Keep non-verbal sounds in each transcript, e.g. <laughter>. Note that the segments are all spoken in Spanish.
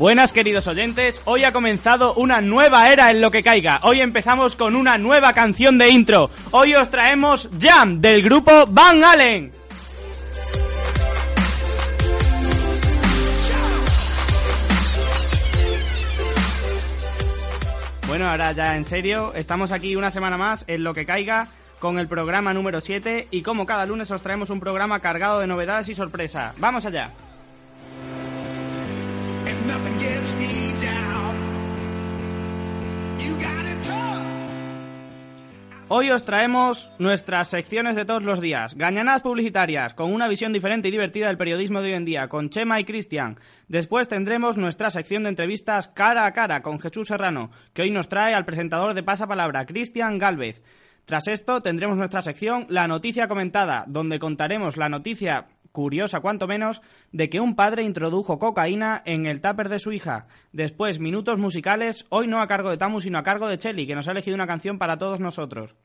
Buenas queridos oyentes, hoy ha comenzado una nueva era en lo que caiga. Hoy empezamos con una nueva canción de intro. Hoy os traemos Jam del grupo Van Allen. Bueno, ahora ya en serio, estamos aquí una semana más en lo que caiga con el programa número 7 y como cada lunes os traemos un programa cargado de novedades y sorpresa. ¡Vamos allá! Hoy os traemos nuestras secciones de todos los días, gañanadas publicitarias, con una visión diferente y divertida del periodismo de hoy en día, con Chema y Cristian. Después tendremos nuestra sección de entrevistas cara a cara con Jesús Serrano, que hoy nos trae al presentador de Pasapalabra, Cristian Galvez. Tras esto tendremos nuestra sección La noticia comentada, donde contaremos la noticia curiosa cuanto menos, de que un padre introdujo cocaína en el tupper de su hija. Después, minutos musicales, hoy no a cargo de Tamu, sino a cargo de Chelly, que nos ha elegido una canción para todos nosotros.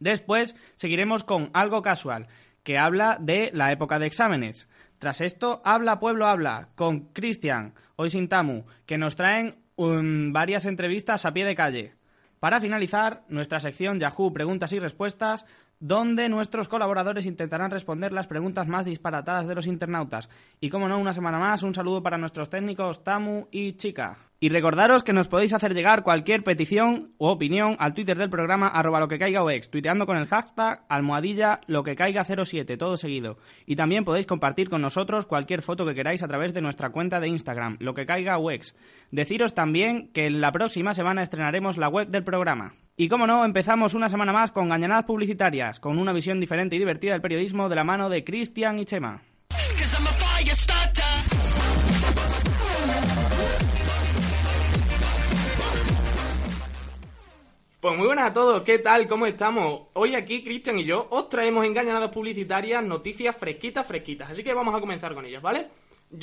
Después, seguiremos con Algo Casual, que habla de la época de exámenes. Tras esto, Habla Pueblo Habla, con Cristian, hoy sin Tamu, que nos traen um, varias entrevistas a pie de calle. Para finalizar, nuestra sección Yahoo Preguntas y Respuestas, donde nuestros colaboradores intentarán responder las preguntas más disparatadas de los internautas. Y como no, una semana más, un saludo para nuestros técnicos Tamu y Chica. Y recordaros que nos podéis hacer llegar cualquier petición o opinión al Twitter del programa arroba lo que caiga tuiteando con el hashtag almohadilla lo que caiga 07, todo seguido. Y también podéis compartir con nosotros cualquier foto que queráis a través de nuestra cuenta de Instagram, lo que caiga. Deciros también que en la próxima semana estrenaremos la web del programa. Y como no, empezamos una semana más con gañanadas publicitarias, con una visión diferente y divertida del periodismo de la mano de Cristian y Chema. Pues muy buenas a todos, ¿qué tal? ¿Cómo estamos? Hoy aquí Cristian y yo os traemos engañadas publicitarias, noticias fresquitas, fresquitas. Así que vamos a comenzar con ellas, ¿vale?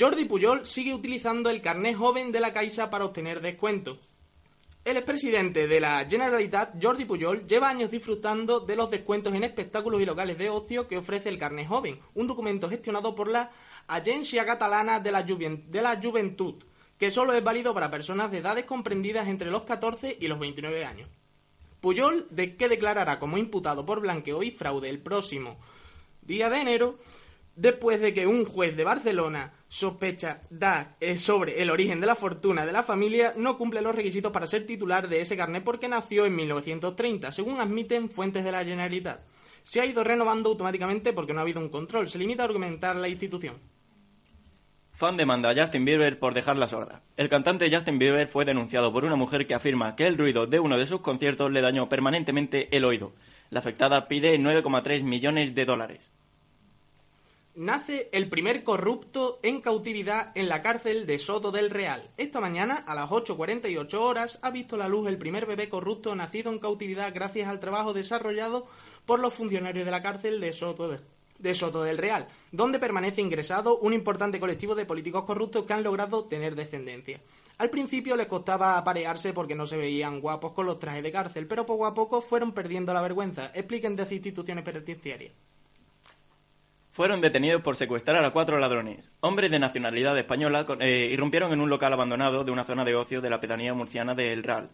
Jordi Puyol sigue utilizando el carnet joven de la Caixa para obtener descuento. El expresidente de la Generalitat, Jordi Puyol, lleva años disfrutando de los descuentos en espectáculos y locales de ocio que ofrece el Carnet Joven, un documento gestionado por la Agencia Catalana de la, de la Juventud, que solo es válido para personas de edades comprendidas entre los 14 y los 29 años. Puyol, de que declarará como imputado por blanqueo y fraude el próximo día de enero, después de que un juez de Barcelona sospecha da eh, sobre el origen de la fortuna de la familia, no cumple los requisitos para ser titular de ese carnet porque nació en 1930, según admiten fuentes de la Generalitat. Se ha ido renovando automáticamente porque no ha habido un control. Se limita a argumentar la institución. Fan demanda a Justin Bieber por dejarla sorda. El cantante Justin Bieber fue denunciado por una mujer que afirma que el ruido de uno de sus conciertos le dañó permanentemente el oído. La afectada pide 9,3 millones de dólares. Nace el primer corrupto en cautividad en la cárcel de Soto del Real. Esta mañana, a las 8.48 horas, ha visto la luz el primer bebé corrupto nacido en cautividad gracias al trabajo desarrollado por los funcionarios de la cárcel de Soto de de del Real, donde permanece ingresado un importante colectivo de políticos corruptos que han logrado tener descendencia. Al principio les costaba aparearse porque no se veían guapos con los trajes de cárcel, pero poco a poco fueron perdiendo la vergüenza. Expliquen desde instituciones penitenciarias. Fueron detenidos por secuestrar a cuatro ladrones. Hombres de nacionalidad española eh, irrumpieron en un local abandonado de una zona de ocio de la pedanía murciana de El Ral,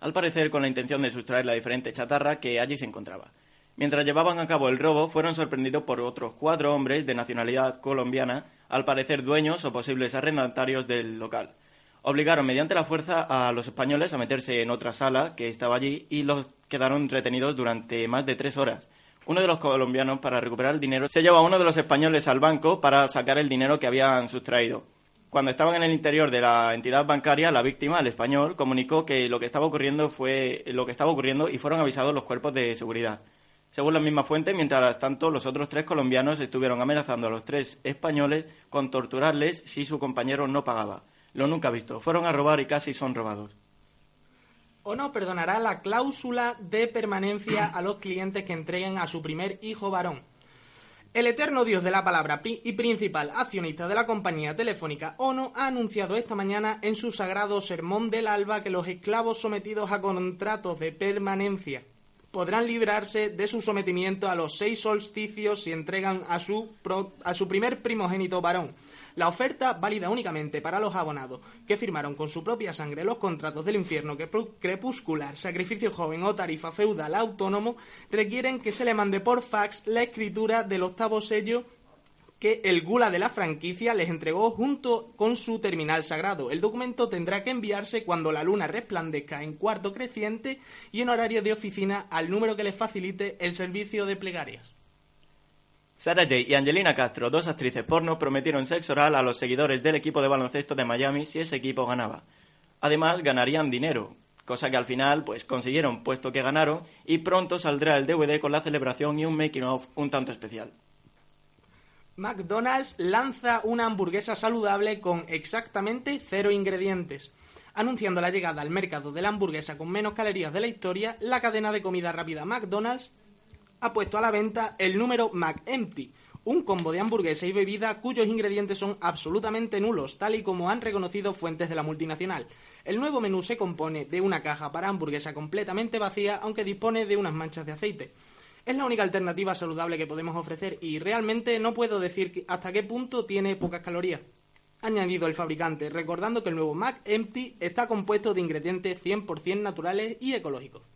al parecer con la intención de sustraer la diferente chatarra que allí se encontraba. Mientras llevaban a cabo el robo, fueron sorprendidos por otros cuatro hombres de nacionalidad colombiana, al parecer dueños o posibles arrendatarios del local. Obligaron mediante la fuerza a los españoles a meterse en otra sala que estaba allí y los quedaron retenidos durante más de tres horas. Uno de los colombianos, para recuperar el dinero, se llevó a uno de los españoles al banco para sacar el dinero que habían sustraído. Cuando estaban en el interior de la entidad bancaria, la víctima, el español, comunicó que lo que estaba ocurriendo fue lo que estaba ocurriendo y fueron avisados los cuerpos de seguridad. Según la misma fuente, mientras tanto, los otros tres colombianos estuvieron amenazando a los tres españoles con torturarles si su compañero no pagaba. Lo nunca visto. Fueron a robar y casi son robados. ¿O no perdonará la cláusula de permanencia a los clientes que entreguen a su primer hijo varón? El eterno dios de la palabra y principal accionista de la compañía telefónica ONO ha anunciado esta mañana en su sagrado sermón del alba que los esclavos sometidos a contratos de permanencia podrán librarse de su sometimiento a los seis solsticios si entregan a su, a su primer primogénito varón. La oferta válida únicamente para los abonados que firmaron con su propia sangre los contratos del infierno crepuscular, sacrificio joven o tarifa feudal autónomo requieren que se le mande por fax la escritura del octavo sello que el gula de la franquicia les entregó junto con su terminal sagrado. El documento tendrá que enviarse cuando la luna resplandezca en cuarto creciente y en horario de oficina al número que les facilite el servicio de plegarias. Sarah J. y Angelina Castro, dos actrices porno, prometieron sexo oral a los seguidores del equipo de baloncesto de Miami si ese equipo ganaba. Además, ganarían dinero, cosa que al final pues consiguieron puesto que ganaron y pronto saldrá el DVD con la celebración y un making of un tanto especial. McDonald's lanza una hamburguesa saludable con exactamente cero ingredientes. Anunciando la llegada al mercado de la hamburguesa con menos calorías de la historia, la cadena de comida rápida McDonald's ha puesto a la venta el número McEmpty, un combo de hamburguesa y bebida cuyos ingredientes son absolutamente nulos, tal y como han reconocido fuentes de la multinacional. El nuevo menú se compone de una caja para hamburguesa completamente vacía, aunque dispone de unas manchas de aceite. Es la única alternativa saludable que podemos ofrecer y realmente no puedo decir hasta qué punto tiene pocas calorías. Añadido el fabricante, recordando que el nuevo Mac Empty está compuesto de ingredientes 100% naturales y ecológicos.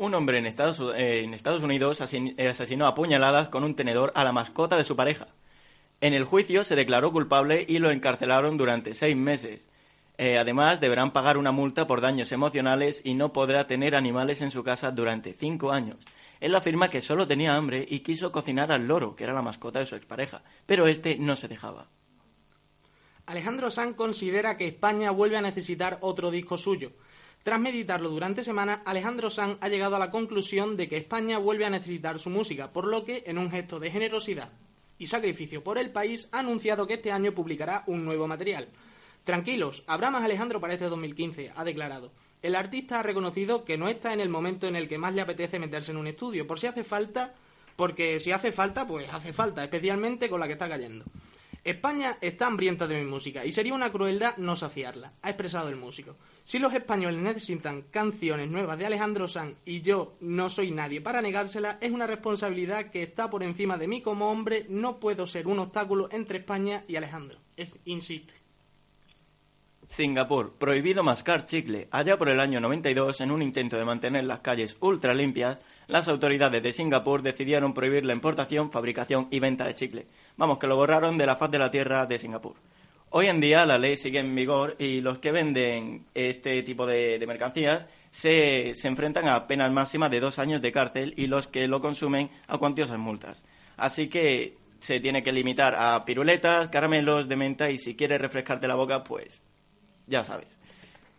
Un hombre en Estados, eh, Unidos asesinó a puñaladas con un tenedor a la mascota de su pareja. En el juicio se declaró culpable y lo encarcelaron durante seis meses. Eh, además, deberán pagar una multa por daños emocionales y no podrá tener animales en su casa durante cinco años. Él afirma que solo tenía hambre y quiso cocinar al loro, que era la mascota de su expareja, pero este no se dejaba. Alejandro Sanz considera que España vuelve a necesitar otro disco suyo. Tras meditarlo durante semanas, Alejandro Sanz ha llegado a la conclusión de que España vuelve a necesitar su música, por lo que, en un gesto de generosidad y sacrificio por el país, ha anunciado que este año publicará un nuevo material. Tranquilos, habrá más Alejandro para este 2015, ha declarado. El artista ha reconocido que no está en el momento en el que más le apetece meterse en un estudio, por si hace falta, porque si hace falta, pues hace falta, especialmente con la que está cayendo. España está hambrienta de mi música y sería una crueldad no saciarla, ha expresado el músico. Si los españoles necesitan canciones nuevas de Alejandro Sanz y yo no soy nadie para negársela, es una responsabilidad que está por encima de mí como hombre, no puedo ser un obstáculo entre España y Alejandro. Es, insiste. Singapur, prohibido mascar chicle. Allá por el año 92, en un intento de mantener las calles ultra limpias, las autoridades de Singapur decidieron prohibir la importación, fabricación y venta de chicle. Vamos, que lo borraron de la faz de la tierra de Singapur. Hoy en día la ley sigue en vigor y los que venden este tipo de, mercancías se, se, enfrentan a penas máximas de dos años de cárcel y los que lo consumen a cuantiosas multas. Así que se tiene que limitar a piruletas, caramelos de menta y si quieres refrescarte la boca, pues ya sabes.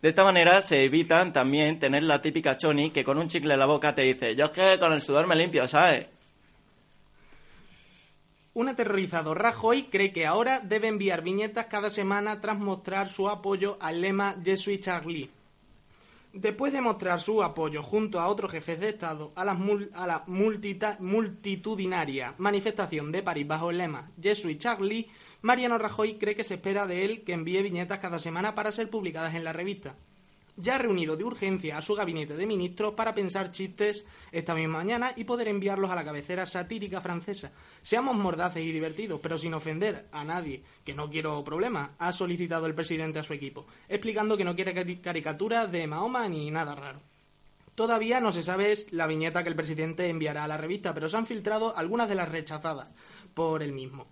De esta manera se evitan también tener la típica choni que con un chicle en la boca te dice, yo es que con el sudor me limpio, ¿sabes? Un aterrorizado Rajoy cree que ahora debe enviar viñetas cada semana tras mostrar su apoyo al lema Je suis Charlie. Después de mostrar su apoyo junto a otros jefes de Estado a la, a la multitudinaria manifestación de París bajo el lema Je suis Charlie, Mariano Rajoy cree que se espera de él que envíe viñetas cada semana para ser publicadas en la revista. Ya ha reunido de urgencia a su gabinete de ministros para pensar chistes esta misma mañana y poder enviarlos a la cabecera satírica francesa. Seamos mordaces y divertidos, pero sin ofender a nadie, que no quiero problemas, ha solicitado el presidente a su equipo, explicando que no quiere caricaturas de Mahoma ni nada raro. Todavía no se sabe la viñeta que el presidente enviará a la revista, pero se han filtrado algunas de las rechazadas por él mismo.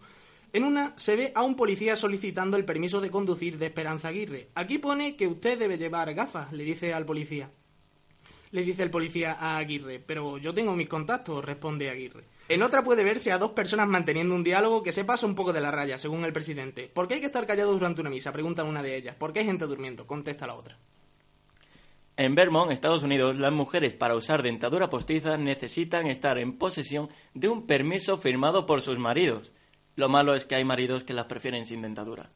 En una se ve a un policía solicitando el permiso de conducir de Esperanza Aguirre. Aquí pone que usted debe llevar gafas, le dice al policía. Le dice el policía a Aguirre, pero yo tengo mis contactos, responde Aguirre. En otra puede verse a dos personas manteniendo un diálogo que se pasa un poco de la raya, según el presidente. ¿Por qué hay que estar callado durante una misa? Pregunta una de ellas. ¿Por qué hay gente durmiendo? Contesta la otra. En Vermont, Estados Unidos, las mujeres para usar dentadura postiza necesitan estar en posesión de un permiso firmado por sus maridos. Lo malo es que hay maridos que las prefieren sin dentadura.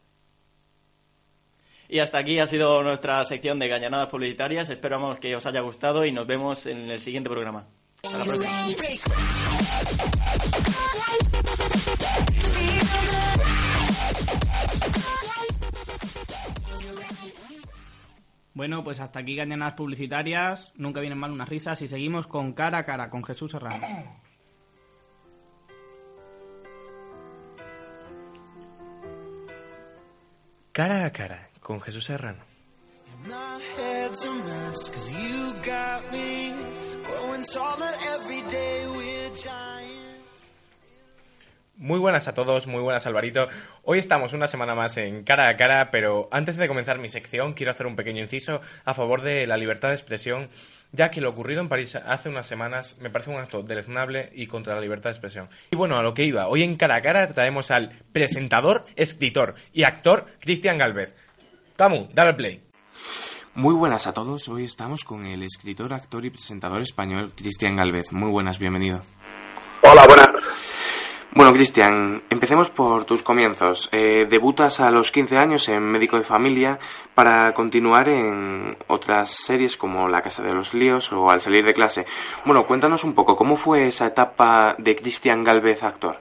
Y hasta aquí ha sido nuestra sección de gañanadas publicitarias. Esperamos que os haya gustado y nos vemos en el siguiente programa. Hasta la próxima. Bueno, pues hasta aquí gañanadas publicitarias. Nunca vienen mal unas risas y seguimos con cara a cara con Jesús Hernández. Cara a cara con Jesús Serrano. Muy buenas a todos, muy buenas Alvarito. Hoy estamos una semana más en cara a cara, pero antes de comenzar mi sección quiero hacer un pequeño inciso a favor de la libertad de expresión, ya que lo ocurrido en París hace unas semanas me parece un acto deleznable y contra la libertad de expresión. Y bueno, a lo que iba, hoy en cara a cara traemos al presentador, escritor y actor Cristian Galvez. Tamu, dale play. Muy buenas a todos, hoy estamos con el escritor, actor y presentador español Cristian Galvez. Muy buenas, bienvenido. Hola, buenas. Bueno, Cristian, empecemos por tus comienzos. Eh, debutas a los 15 años en Médico de Familia para continuar en otras series como La Casa de los Líos o Al salir de clase. Bueno, cuéntanos un poco, ¿cómo fue esa etapa de Cristian Galvez actor?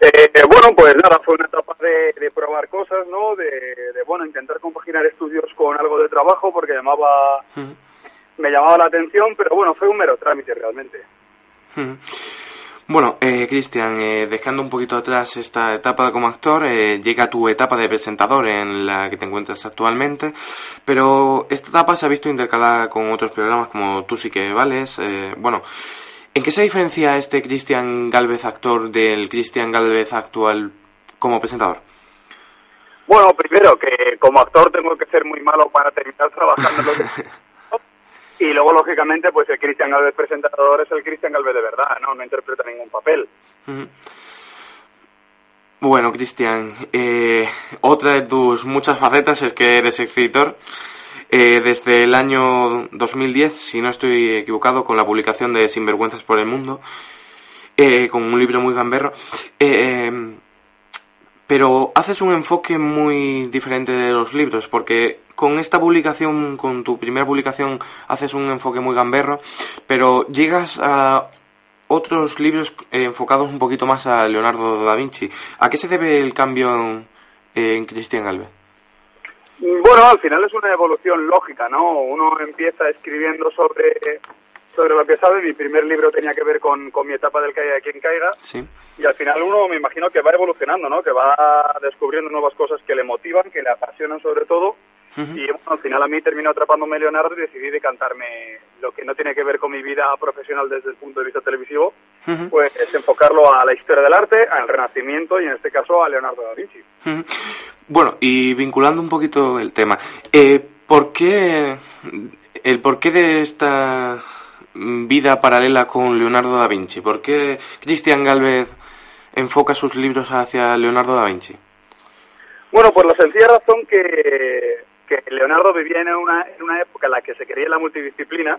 Eh, bueno, pues nada, fue una etapa de, probar cosas, ¿no? De, bueno, intentar compaginar estudios con algo de trabajo porque llamaba, me llamaba la atención, pero bueno, fue un mero trámite realmente. Bueno, eh, Cristian, eh, dejando un poquito atrás esta etapa como actor, eh, llega tu etapa de presentador en la que te encuentras actualmente, pero esta etapa se ha visto intercalada con otros programas como Tú sí que vales. Eh, bueno, ¿en qué se diferencia este Cristian Galvez actor del Cristian Galvez actual como presentador? Bueno, primero que como actor tengo que ser muy malo para terminar trabajando. <laughs> Y luego, lógicamente, pues el Cristian Galvez presentador es el Cristian Galvez de verdad, ¿no? No interpreta ningún papel. Bueno, Cristian, eh, otra de tus muchas facetas es que eres escritor. Eh, desde el año 2010, si no estoy equivocado, con la publicación de Sinvergüenzas por el Mundo, eh, con un libro muy gamberro. Eh, pero haces un enfoque muy diferente de los libros, porque con esta publicación, con tu primera publicación, haces un enfoque muy gamberro, pero llegas a otros libros enfocados un poquito más a Leonardo da Vinci. ¿A qué se debe el cambio en, en Cristian Galvez? Bueno, al final es una evolución lógica, ¿no? Uno empieza escribiendo sobre sobre lo que sabe. Mi primer libro tenía que ver con, con mi etapa del caiga de quien caiga. Sí. Y al final uno me imagino que va evolucionando, ¿no? Que va descubriendo nuevas cosas que le motivan, que le apasionan sobre todo. Y bueno, al final a mí terminó atrapándome Leonardo y decidí decantarme lo que no tiene que ver con mi vida profesional desde el punto de vista televisivo, pues es enfocarlo a la historia del arte, al renacimiento y en este caso a Leonardo da Vinci. Bueno, y vinculando un poquito el tema, eh, ¿por qué el porqué de esta vida paralela con Leonardo da Vinci? ¿Por qué Cristian Galvez enfoca sus libros hacia Leonardo da Vinci? Bueno, por la sencilla razón que, que Leonardo vivía en una, en una época en la que se quería la multidisciplina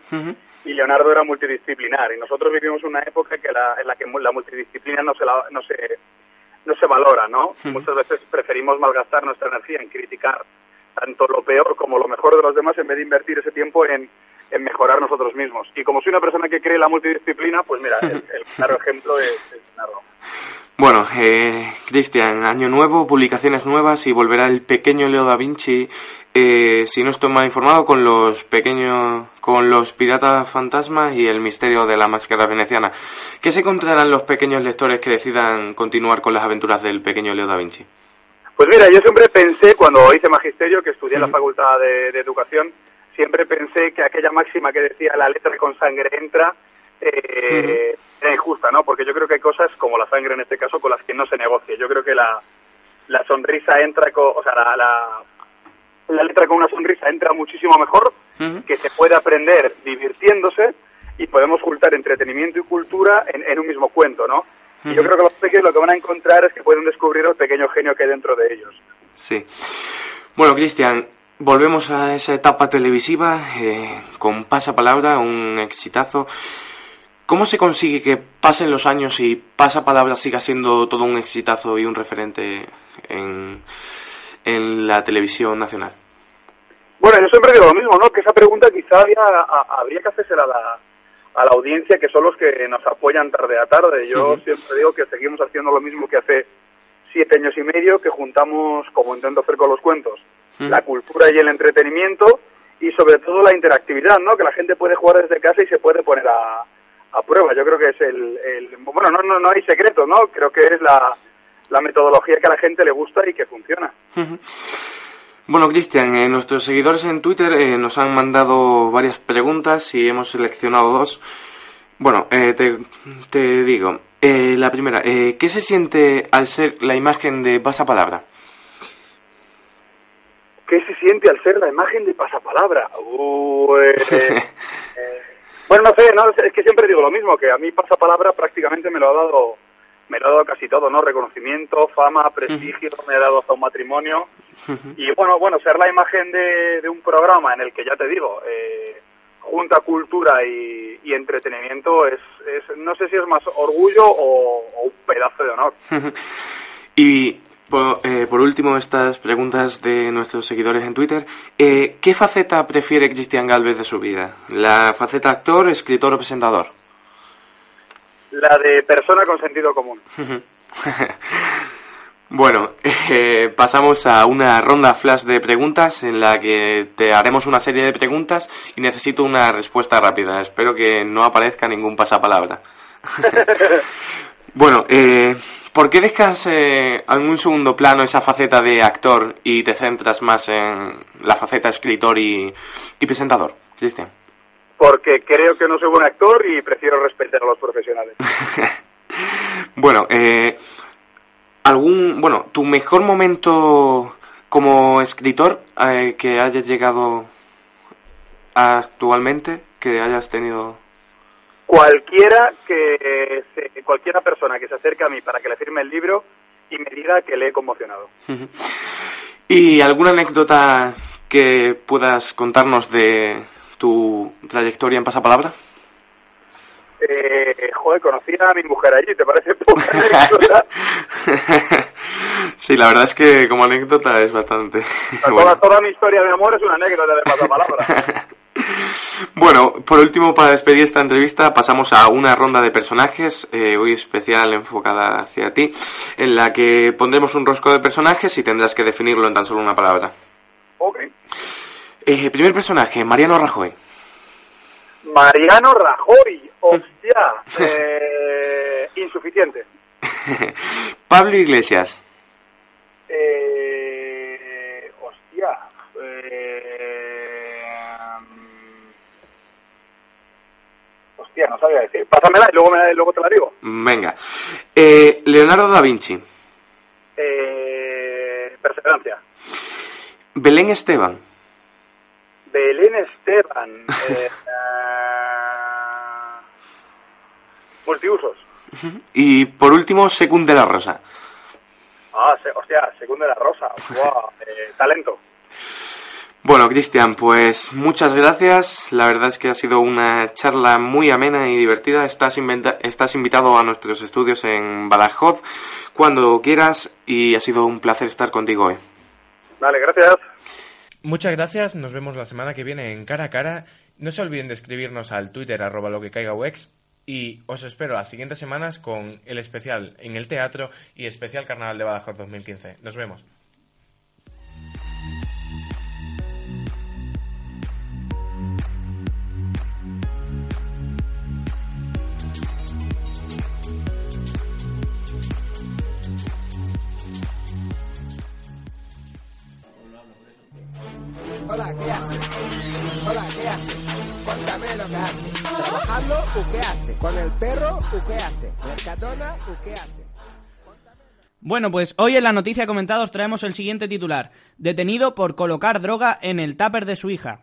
y Leonardo era multidisciplinar. Y nosotros vivimos una época que la, en la que la multidisciplina no se, la, no se, no se valora, ¿no? Muchas veces preferimos malgastar nuestra energía en criticar tanto lo peor como lo mejor de los demás en vez de invertir ese tiempo en, en mejorar nosotros mismos. Y como soy una persona que cree en la multidisciplina, pues mira, el, el claro <laughs> ejemplo es, es Leonardo. Bueno, eh, Cristian, año nuevo, publicaciones nuevas y volverá el pequeño Leo da Vinci, eh, si no estoy mal informado, con los pequeños, con los piratas fantasmas y el misterio de la máscara veneciana. ¿Qué se encontrarán los pequeños lectores que decidan continuar con las aventuras del pequeño Leo da Vinci? Pues mira, yo siempre pensé, cuando hice magisterio, que estudié en la Facultad de, de Educación, siempre pensé que aquella máxima que decía la letra con sangre entra, eh, era injusta, ¿no? Porque yo creo que hay cosas, como la sangre en este caso, con las que no se negocia. Yo creo que la, la sonrisa entra con, o sea, la, la, la letra con una sonrisa entra muchísimo mejor, que se puede aprender divirtiéndose y podemos juntar entretenimiento y cultura en, en un mismo cuento, ¿no? Y yo creo que los pequeños lo que van a encontrar es que pueden descubrir el pequeño genio que hay dentro de ellos. Sí. Bueno, Cristian, volvemos a esa etapa televisiva eh, con Pasapalabra, un exitazo. ¿Cómo se consigue que pasen los años y Pasapalabra siga siendo todo un exitazo y un referente en, en la televisión nacional? Bueno, yo siempre digo lo mismo, ¿no? Que esa pregunta quizá había, a, habría que hacérsela a la, a la audiencia, que son los que nos apoyan tarde a tarde. Yo siempre digo que seguimos haciendo lo mismo que hace siete años y medio, que juntamos, como intento hacer con los cuentos, La cultura y el entretenimiento y sobre todo la interactividad, ¿no? Que la gente puede jugar desde casa y se puede poner a, a prueba. Yo creo que es el, el bueno, no, no, no hay secreto, ¿no? Creo que es la, la metodología que a la gente le gusta y que funciona. Bueno, Cristian, eh, nuestros seguidores en Twitter eh, nos han mandado varias preguntas y hemos seleccionado dos. Bueno, eh, te, te, digo, la primera, ¿qué se siente al ser la imagen de pasapalabra? ¿Qué se siente al ser la imagen de pasapalabra? <laughs> bueno, no sé, no, es que siempre digo lo mismo, que a mí pasapalabra prácticamente me lo ha dado me lo ha dado casi todo, ¿no? Reconocimiento, fama, prestigio, me ha dado hasta un matrimonio. Y bueno, bueno, ser la imagen de, de un programa en el que ya te digo, eh, junta cultura y, entretenimiento es, es, no sé si es más orgullo o, un pedazo de honor. <laughs> y por, eh, por, último, estas preguntas de nuestros seguidores en Twitter. Eh, ¿Qué faceta prefiere Cristian Galvez de su vida? ¿La faceta actor, escritor o presentador? La de persona con sentido común. <laughs> bueno, eh, pasamos a una ronda flash de preguntas en la que te haremos una serie de preguntas y necesito una respuesta rápida. Espero que no aparezca ningún pasapalabra. <laughs> <laughs> bueno, eh, ¿por qué dejas eh, en un segundo plano esa faceta de actor y te centras más en la faceta escritor y, y presentador, Cristian? porque creo que no soy buen actor y prefiero respetar a los profesionales. <laughs> bueno, eh, algún, bueno, tu mejor momento como escritor eh, que hayas llegado actualmente, que hayas tenido. Cualquiera que cualquiera persona que se acerque a mí para que le firme el libro y me diga que le he conmocionado. ¿Y alguna anécdota que puedas contarnos de, tu trayectoria en pasapalabra? Eh, joder, conocí a mi mujer allí, ¿te parece <laughs> poca <laughs> sí, la verdad es que como anécdota es bastante... <laughs> toda, mi historia de amor es una anécdota de pasapalabra. Bueno, por último, para despedir esta entrevista, pasamos a una ronda de personajes, eh, hoy especial enfocada hacia ti, en la que pondremos un rosco de personajes y tendrás que definirlo en tan solo una palabra. Ok. Eh, primer personaje, Mariano Rajoy. Mariano Rajoy, <laughs> hostia, eh, insuficiente. <laughs> Pablo Iglesias. Eh, hostia, eh, hostia, no sabía decir. Pásamela y luego, me, luego te la digo. Venga. Eh, Leonardo da Vinci. Eh, perseverancia. Belén Esteban. Belén Esteban. Eh, <laughs> multiusos. Y por último, Secund de la Rosa. Ah, hostia, Secund de la Rosa. <laughs> Eh, talento. Bueno, Cristian, pues muchas gracias. La verdad es que ha sido una charla muy amena y divertida. Estás, estás invitado a nuestros estudios en Badajoz cuando quieras y ha sido un placer estar contigo hoy. Vale, gracias. Muchas gracias, nos vemos la semana que viene en cara a cara. No se olviden de escribirnos al Twitter arroba lo que caiga UX y os espero las siguientes semanas con el especial en el teatro y especial Carnaval de Badajoz 2015. Nos vemos. ¿Con el perro. Bueno, pues hoy en la noticia comentada os traemos el siguiente titular. Detenido por colocar droga en el tupper de su hija.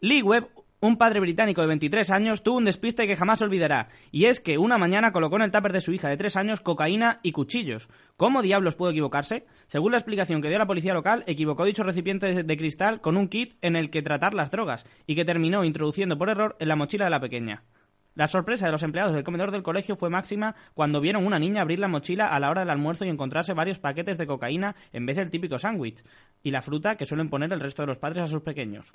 Lee Webb, un padre británico de 23 años tuvo un despiste que jamás olvidará, y es que una mañana colocó en el tupper de su hija de 3 años cocaína y cuchillos. ¿Cómo diablos pudo equivocarse? Según la explicación que dio la policía local, equivocó dicho recipiente de cristal con un kit en el que tratar las drogas, y que terminó introduciendo por error en la mochila de la pequeña. La sorpresa de los empleados del comedor del colegio fue máxima cuando vieron una niña abrir la mochila a la hora del almuerzo y encontrarse varios paquetes de cocaína en vez del típico sándwich, y la fruta que suelen poner el resto de los padres a sus pequeños.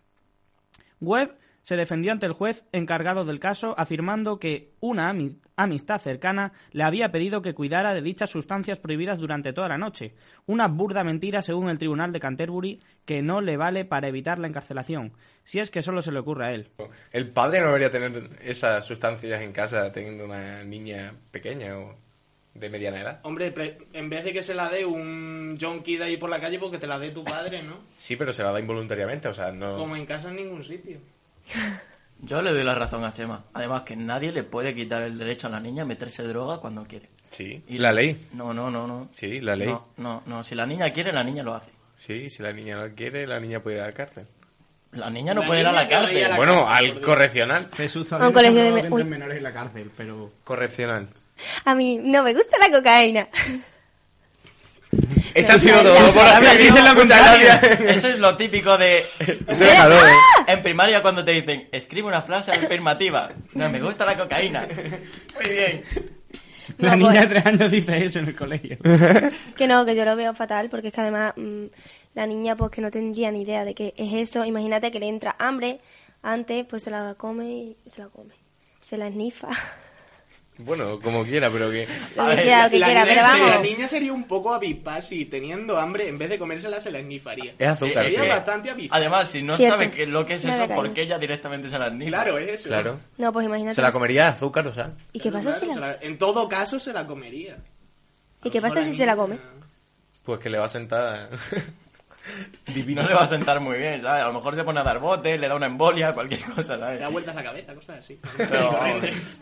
Webb se defendió ante el juez encargado del caso afirmando que una amistad cercana le había pedido que cuidara de dichas sustancias prohibidas durante toda la noche, una burda mentira según el tribunal de Canterbury que no le vale para evitar la encarcelación, si es que solo se le ocurre a él. El padre no debería tener esas sustancias en casa teniendo una niña pequeña o... de mediana edad. Hombre, en vez de que se la dé un junkie de ahí por la calle, porque te la dé tu padre, ¿no? Sí, pero se la da involuntariamente, o sea, no... Como en casa en ningún sitio. Yo le doy la razón a Chema. Además que nadie le puede quitar el derecho a la niña a meterse droga cuando quiere. Sí, Y la ley. No, no, no, no. Sí, la ley. No, no, no. Si la niña quiere, la niña lo hace. Sí, si la niña no quiere, la niña puede ir a la cárcel. La niña no La puede ir a la cárcel. a la Bueno, cárcel, al correccional. Jesús A todavía un no de menores en la cárcel, pero... Correccional. A mí no me gusta la cocaína. Eso ha sido todo por Habla, hoy. dice lo Muchas contrario. gracias. Eso es lo típico de... En primaria cuando te dicen, escribe una frase afirmativa. No, me gusta la cocaína. Muy bien. La No, niña de pues- tres años dice eso en el colegio. <laughs> Que no, que yo lo veo fatal, porque es que además mm, la niña pues que no tendría ni idea de qué es eso. Imagínate que le entra hambre, antes pues se la come y se la come. Se la esnifa. Bueno, como quiera, pero que... <laughs> A que ver, que la, quiera, niña pero la niña sería un poco avispa si teniendo hambre, en vez de comérsela, se la esnifaría. Es azúcar, Sería que- bastante avispa. Además, si no Cierto. sabe qué- lo que es No eso, ¿por qué ella directamente se la niega? Claro, es eso. Claro. No, pues imagínate. Se la comería de azúcar o sal. ¿Y qué Claro, pasa si claro, la... En todo caso, se la comería. ¿Y qué pasa si se la come? Pues que le va a <laughs> <laughs> sentar... No le va a sentar muy bien, ¿sabes? A lo mejor se pone a dar botes, le da una embolia, cualquier cosa, Le ¿sabes? da vueltas la cabeza, cosas así. <laughs> Pero,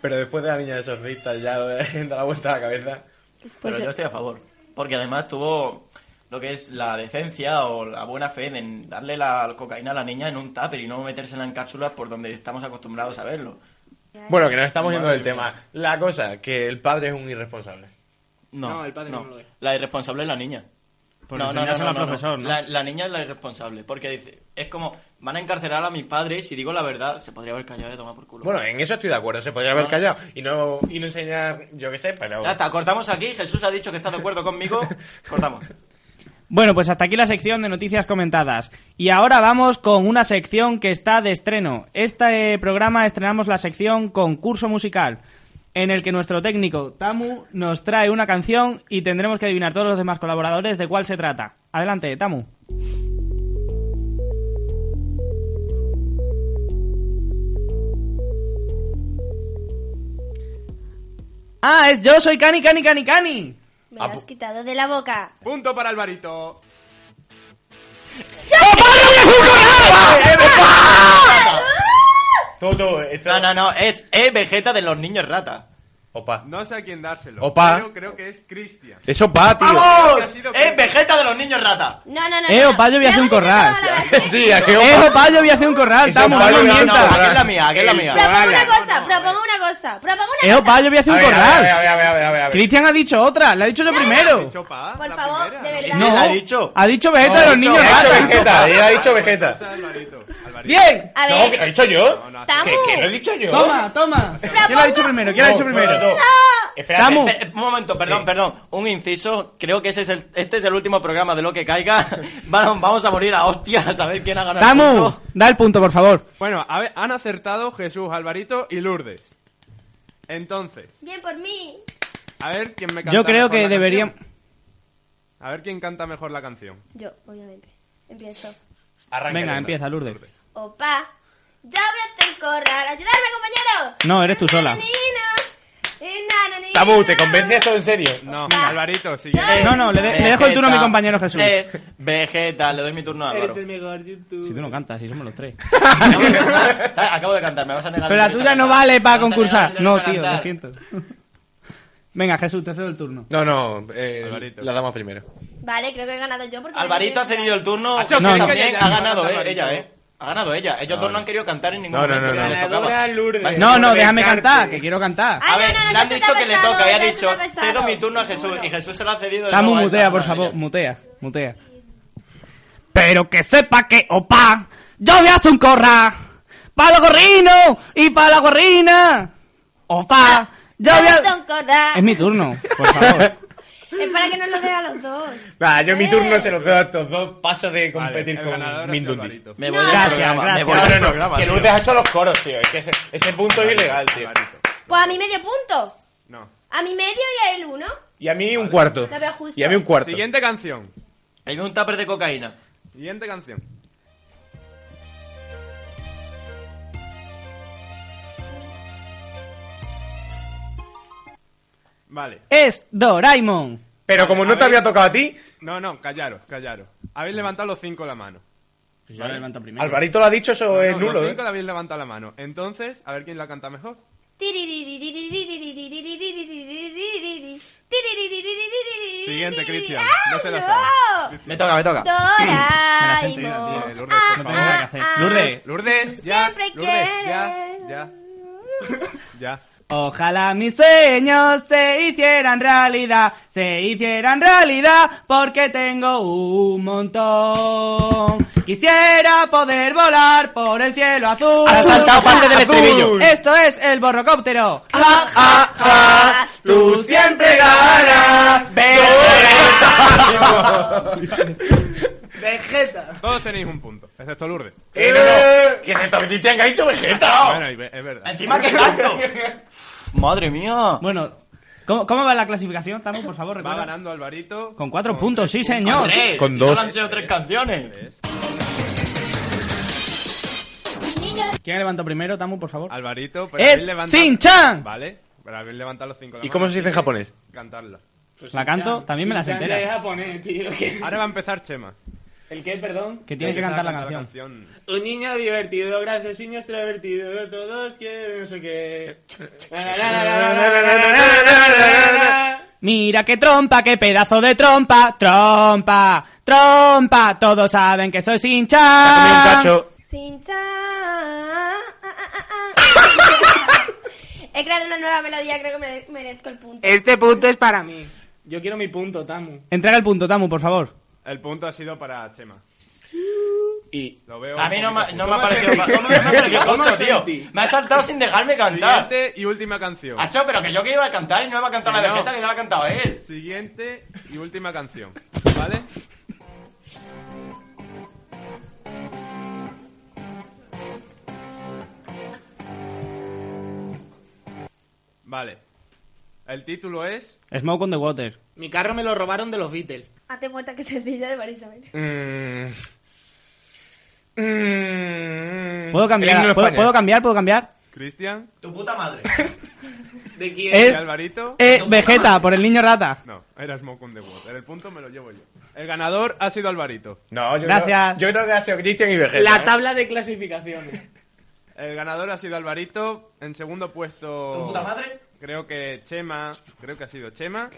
Pero después de la niña de exorcista ya <laughs> da la vuelta a la cabeza. pero Pues, yo estoy a favor. Porque además tuvo lo que es la decencia o la buena fe de darle la cocaína a la niña en un tupper y no metérsela en cápsulas por donde estamos acostumbrados a verlo. Bueno, que nos estamos yendo del tema. La cosa, que el padre es un irresponsable. No, No, el padre no lo es. La irresponsable es la niña. Por al profesor, ¿no? La, la niña es la irresponsable. Porque dice, es como, van a encarcelar a mis padres y si digo la verdad, se podría haber callado de tomar por culo. Bueno, en eso estoy de acuerdo. Se podría haber Ah. callado y no, y no enseñar, yo qué sé, pero... Ya está, cortamos aquí. Jesús ha dicho que está de acuerdo conmigo. <laughs> Cortamos. Bueno, pues hasta aquí la sección de noticias comentadas. Y ahora vamos con una sección que está de estreno. Este programa estrenamos la sección concurso musical, en el que nuestro técnico Tamu nos trae una canción y tendremos que adivinar todos los demás colaboradores de cuál se trata. Adelante, Tamu. Ah, es yo soy Cani, Cani, Cani, Cani. Me la has quitado de la boca. Punto para Alvarito. Tú, tú, esto... No, no, no, es E Vegeta de los niños rata. Opa. No sé a quién dárselo. Opa. Pero creo que es Cristian. Eso pa, tío. ¡Vamos! ¡Es Vegeta de los niños rata! No, no, no. Eh, no. <laughs> Opayo, voy a hacer un corral. Sí, a que ¡Eh, Opayo, voy a hacer un corral! Eso, Tamu, no mientas! aquí es la mía, aquí es la mía. Propongo una cosa, propongo una cosa, propongo una ¡Eh, cosa. Opayo, voy a hacer un corral! Cristian ha dicho otra, la ha dicho yo primero. Dicho pa, Por favor, de verdad. No, ha dicho. Ha dicho Vegeta de los niños ha dicho rata. Vegeta, ha dicho Vegeta. ¡Bien! A No, ver, que lo he dicho yo. No, no, que lo he dicho yo. Toma, toma. ¿Quién lo ha dicho primero? ¿Quién lo ha dicho No, primero? no, no. Espérate. Un momento, perdón, perdón. Un inciso. Creo que ese es el, este es el último programa de lo que caiga. <laughs> Vamos, vamos a morir a hostias a ver quién ha ganado. el Tamu, punto. da el punto, por favor. Bueno, a ver, han acertado Jesús, Alvarito y Lourdes. Entonces, bien por mí. a ver quién me canta Yo creo mejor que la deberíamos... canción. A ver quién canta mejor la canción. Yo, obviamente. Empiezo. Arranca, Venga, Elena. empieza, Lourdes. Opa, ya voy a corral. ¡Ayudarme, compañero! No, eres tú sola. Tamu, ¿te convence esto en serio? No. Alvarito, sigue. Eh, No, no, le, de- le dejo el turno a mi compañero Jesús. Eh, Vegeta, le doy mi turno a Álvaro. Eres el mejor YouTube. Si tú no cantas, si somos los tres. <laughs> ¿Sabes? Acabo de cantar, me vas a negar. Pero el la tuya no cantar. vale para Me vas a negar concursar. derecho No, a tío, lo cantar. siento. <laughs> Venga, Jesús, te cedo el turno. No, no, eh, Alvarito. la damos primero. Vale, creo que he ganado yo porque... Alvarito ha cedido el turno. Hacho, Jesús sí, también que ha ganado, eh, ella, eh. Ha ganado ella. Ellos No, dos no han querido cantar en ningún No, momento. no, no. les tocaba. Ganadora Lourdes. Vale, No, no, déjame cantar, que quiero cantar. Ay, A ver, no, no, no, le han que dicho que le toca y ha dicho, cedo mi turno a Jesús. Y Jesús se lo ha cedido. a mutea, ella. por favor, mutea, mutea. <laughs> Pero que sepa que, opa, yo voy a hacer un corral. ¡Para los gorrinos y para la gorrina! ¡Opa! Yo voy a. Es mi turno, por favor. <laughs> Es para que nos lo dé a los dos. Nah, yo mi Eh. turno se lo doy a estos dos. Paso de Vale, competir el con ganador ha sido Mindundis. Alvarito. Me voy No. del Gracias, programa. gracias. Me voy No, del no, no, programa, que tío. Lourdes ha hecho los coros, tío. Es que ese, ese punto es ilegal, tío. Alvarito. Pues a mí medio punto. No. A mí medio y a él uno. Y a mí un cuarto. Lo veo justo. Y a mí un cuarto. Siguiente canción. Hay un tupper de cocaína. Siguiente canción. Vale. es Doraemon. Pero como no te había tocado a ti, No, no, callaros, callaros. Habéis levantado los cinco la mano. Pues yo la levanto primero. Alvarito lo ha dicho, eso No, es no, nulo, los ¿eh? cinco le habéis levantado la mano. Entonces, a ver quién la canta mejor. Siguiente, Cristian. No se la sabe. Me toca, me toca. Doraemon. Bien, Lourdes, por Ah, No tengo favor. nada que hacer. Lourdes, Lourdes, ya. Siempre Lourdes, ya. Ya. Ya. Ojalá mis sueños se hicieran realidad, se hicieran realidad, porque tengo un montón. Quisiera poder volar por el cielo azul. Has saltado parte del estribillo. Esto es el borrocóptero. Tú siempre ganas. <laughs> Vegeta. Todos tenéis un punto, excepto Lourdes. Eh, no, no. ¿Quién es Cristian que ha dicho Vegeta? Bueno, es verdad. Encima que canto. <laughs> Madre mía. Bueno, ¿cómo, cómo va la clasificación, Tamu, por favor? Va recuerda? ganando Alvarito. Con cuatro con puntos, tres sí, señor. Tres. Con Si dos. solo han sido tres canciones. ¿Quién levantó primero, Tamu, por favor? Alvarito, pero Es habéis levantado- Sin-chan. Vale, pero habéis levantado los cinco ¿Y mano, cómo se dice en que japonés? Cantarla. ¿La canto? También me la sé entera. japonés, tío. ¿qué? Ahora va a empezar Chema. ¿El qué, perdón? Que tiene que cantar, la canción. Un niño divertido, gracias, niño extrovertido, todos quieren no sé qué. Mira qué trompa, qué pedazo de trompa, trompa, trompa, todos saben que soy sincha. un cacho. Sincha. He creado una nueva melodía, creo que merezco el punto. Este punto es para mí. Yo quiero mi punto, Tamu. Entrega el punto, Tamu, por favor. El punto ha sido para Chema. Y Lo veo. A mí no me, no me ha ¿Cómo parecido mal. No me ha parecido ¿Cómo justo, tío. sentí? Me ha saltado sin dejarme cantar. Siguiente y última canción. Hacho, pero que yo que iba a cantar y no iba a cantar la Que no. Que ya la ha cantado él. Siguiente y última canción. ¿Vale? Vale. El título es. Smoke on the water. Mi carro me lo robaron de los Beatles. Hazte muerta que sencilla de Marisabel. Mm. Mm. ¿Puedo cambiar? de ¿Puedo, cambiar? ¿Puedo cambiar? Cristian Tu puta madre. <laughs> ¿De quién? Es, Alvarito. es Vegeta, por el niño rata. No, era Smoke on the Water. El punto me lo llevo yo. El ganador ha sido Alvarito. No, yo Gracias. Creo, yo creo que ha sido Cristian y Vegeta. La ¿eh? tabla de clasificaciones. El ganador ha sido Alvarito. En segundo puesto. ¿Tu puta madre? Creo que Chema. Creo que ha sido Chema.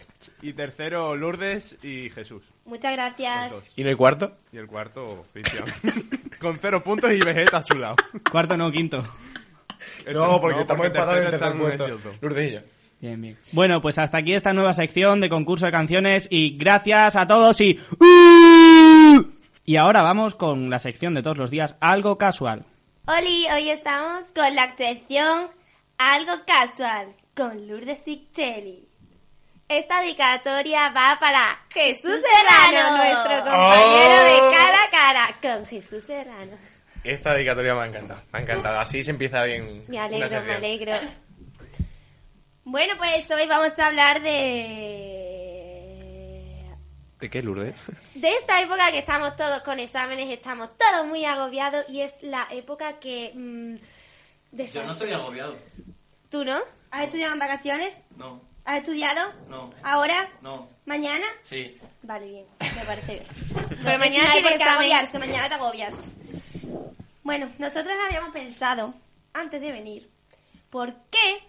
Y tercero Lourdes y Jesús. Muchas gracias. Los dos. ¿Y no hay cuarto? Y el cuarto, Cristian. <laughs> Con cero puntos y Vegeta a su lado. Cuarto no, quinto. No, porque estamos empatados en el tercer puesto. Lourdes y yo. Bien, bien. Bueno, pues hasta aquí esta nueva sección de concurso de canciones y gracias a todos y... ¡Uh! Y ahora vamos con la sección de todos los días, algo casual. Oli, hoy estamos con la sección Algo Casual con Lourdes Sictelli. Esta dedicatoria va para Jesús Serrano, nuestro compañero Oh. de cara a cara con Jesús Serrano. Esta dedicatoria me ha encantado. Me ha encantado. Así se empieza bien. Me una alegro, me alegro. Bueno, pues hoy vamos a hablar de... ¿De qué, Lourdes? De esta época que estamos todos con exámenes, estamos todos muy agobiados y es la época que... mm, Yo no estoy agobiado. ¿Tú no? ¿Has estudiado en vacaciones? No, ¿Has estudiado? no, ¿Ahora? no. ¿Mañana? Sí. Vale, bien, me parece bien. <laughs> Pero mañana hay examen. agobiarse, mañana te agobias. Bueno, nosotros habíamos pensado, antes de venir, ¿por qué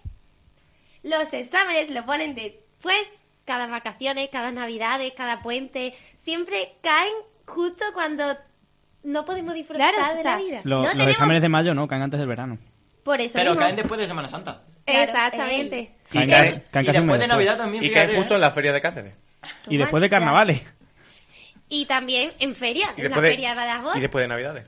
los exámenes lo ponen después? Cada vacaciones, cada navidades, cada puente, siempre caen justo cuando no podemos disfrutar Claro, o de sea, la vida. Lo- No los tenemos- exámenes de mayo no, caen antes del verano. Por eso Pero mismo. caen después de Semana Santa. Claro, Exactamente. Y después de Navidad también, Y fíjate, cae justo ¿eh? en la feria de Cáceres. Y después de carnavales. Y también en feria, Y en la de, feria de Badajoz. y después de Navidades.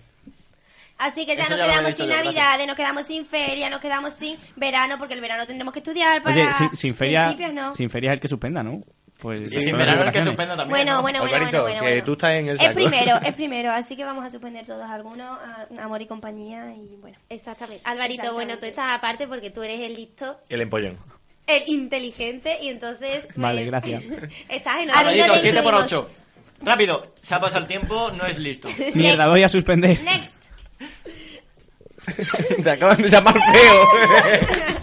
Así que ya Eso nos ya quedamos sin navidades, nos quedamos sin feria, nos quedamos sin verano, porque el verano tendremos que estudiar para... Oye, sin, sin feria no. sin feria es el que suspenda, ¿no? Pues Y son sin verano el que suspenda también. Bueno, ¿no? bueno, bueno, Alvarito, bueno, bueno, que bueno. tú estás en el Es saco. primero, <laughs> es primero, así que vamos a suspender todos algunos, a- amor y compañía, y bueno. Exactamente. Alvarito, bueno, tú estás aparte porque tú eres el listo, El empollón. el inteligente y entonces... <laughs> pues, Vale, gracias. <laughs> estás en Alvarito, te 7 por incluimos. 8. Rápido, se ha pasado el tiempo, no es listo. Mierda, voy a suspender. Next. Te acaban de llamar feo.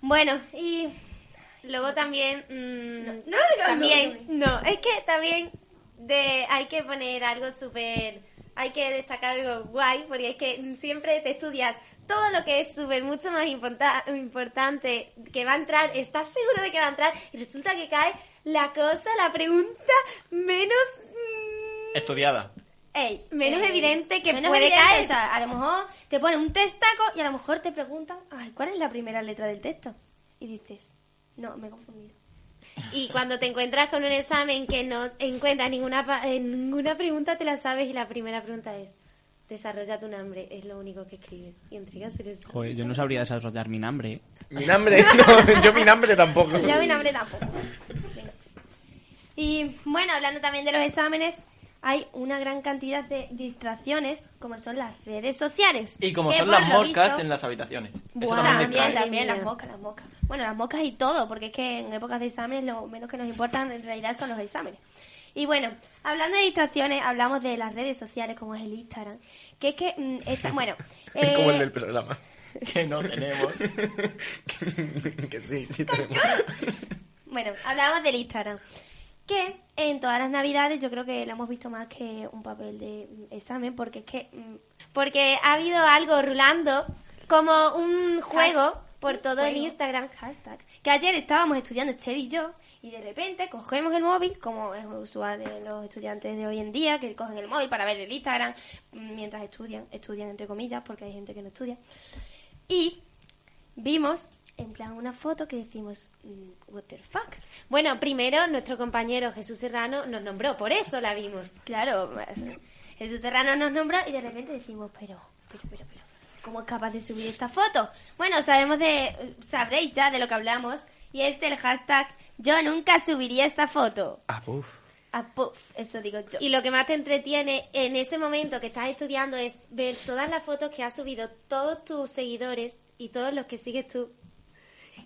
Bueno, y luego también... mm, no digas también, no, es que también de, hay que poner algo súper... Hay que destacar algo guay, porque es que siempre te estudias todo lo que es súper mucho más importa- importante que va a entrar, estás seguro de que va a entrar, y resulta que cae la cosa, la pregunta menos... mm, Estudiada. ey, menos Eh, evidente que menos puede evidente, caer. o sea, a lo mejor te pone un testaco y a lo mejor te preguntan, ay, ¿cuál es la primera letra del texto? Y dices, no, me he confundido. Y cuando te encuentras con un examen que no encuentras ninguna, pa- eh, ninguna pregunta, te la sabes y la primera pregunta es, desarrolla tu nombre, es lo único que escribes. Y entregas el examen. Joder, yo no sabría desarrollar mi nombre. Mi nombre, <laughs> no, yo mi nombre tampoco. Ya mi nombre tampoco. Y bueno, hablando también de los exámenes, hay una gran cantidad de distracciones, como son las redes sociales. Y como son las moscas visto- en las habitaciones. Eso también también, también, las moscas, las moscas. Bueno, las moscas y todo, porque es que en épocas de exámenes lo menos que nos importan en realidad son los exámenes. Y bueno, hablando de distracciones, hablamos de las redes sociales como es el Instagram, que es que, mm, esta- <laughs> bueno, eh, Como el del programa. <laughs> Que no tenemos. <laughs> que sí, sí tenemos. bueno, hablábamos del Instagram, que en todas las navidades yo creo que lo hemos visto más que un papel de mm, examen, porque es que mm, Porque ha habido algo rulando como un juego por todo el. Instagram. hashtag, que ayer estábamos estudiando Chevy y yo y de repente cogemos el móvil, como es usual de los estudiantes de hoy en día, que cogen el móvil para ver el Instagram mm, mientras estudian, estudian entre comillas, porque hay gente que no estudia. Y vimos en plan una foto que decimos, mm, what the fuck. Bueno, primero nuestro compañero Jesús Serrano nos nombró, por eso la vimos. Claro, <laughs> Jesús Serrano nos nombró y de repente decimos, pero, pero, pero, pero, ¿cómo es capaz de subir esta foto? Bueno, sabemos de, sabréis ya de lo que hablamos y es del hashtag yo nunca subiría esta foto. Ah, puf. A puff, eso digo yo. Y lo que más te entretiene en ese momento que estás estudiando es ver todas las fotos que has subido todos tus seguidores y todos los que sigues tú.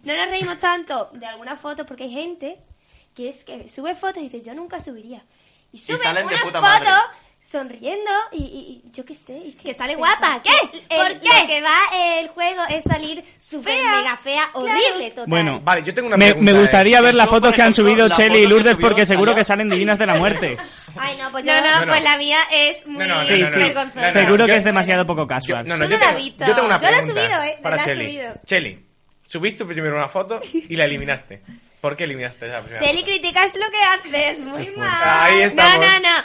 No nos reímos tanto de algunas fotos porque hay gente que es que sube fotos y dice yo nunca subiría. Y sube salen de una puta foto madre. sonriendo y, y- y yo qué sé. y Que sale guapa. ¿Qué? El- ¿Por Lo qué? que va el juego es salir súper Fea. mega fea, Claro. horrible, total. Bueno, Vale, yo tengo una me, pregunta. me gustaría eh. ver las fotos por que han ejemplo, subido la Cheli foto y que Lourdes subió porque seguro que salen divinas de la muerte. <laughs> Ay, no, pues No, yo no, no, no. pues la mía es muy No, no, no, Sí, no, sí. no. vergonzosa. Seguro que es demasiado poco Yo, casual. no, no, Tú yo no la tengo, has visto. yo tengo una Yo la he pregunta subido, ¿eh? para La he Cheli. subido. Cheli, subiste primero una foto y la eliminaste. ¿Por qué eliminaste esa primera foto? criticas lo que haces, muy mal. Ahí No, estamos. no, no.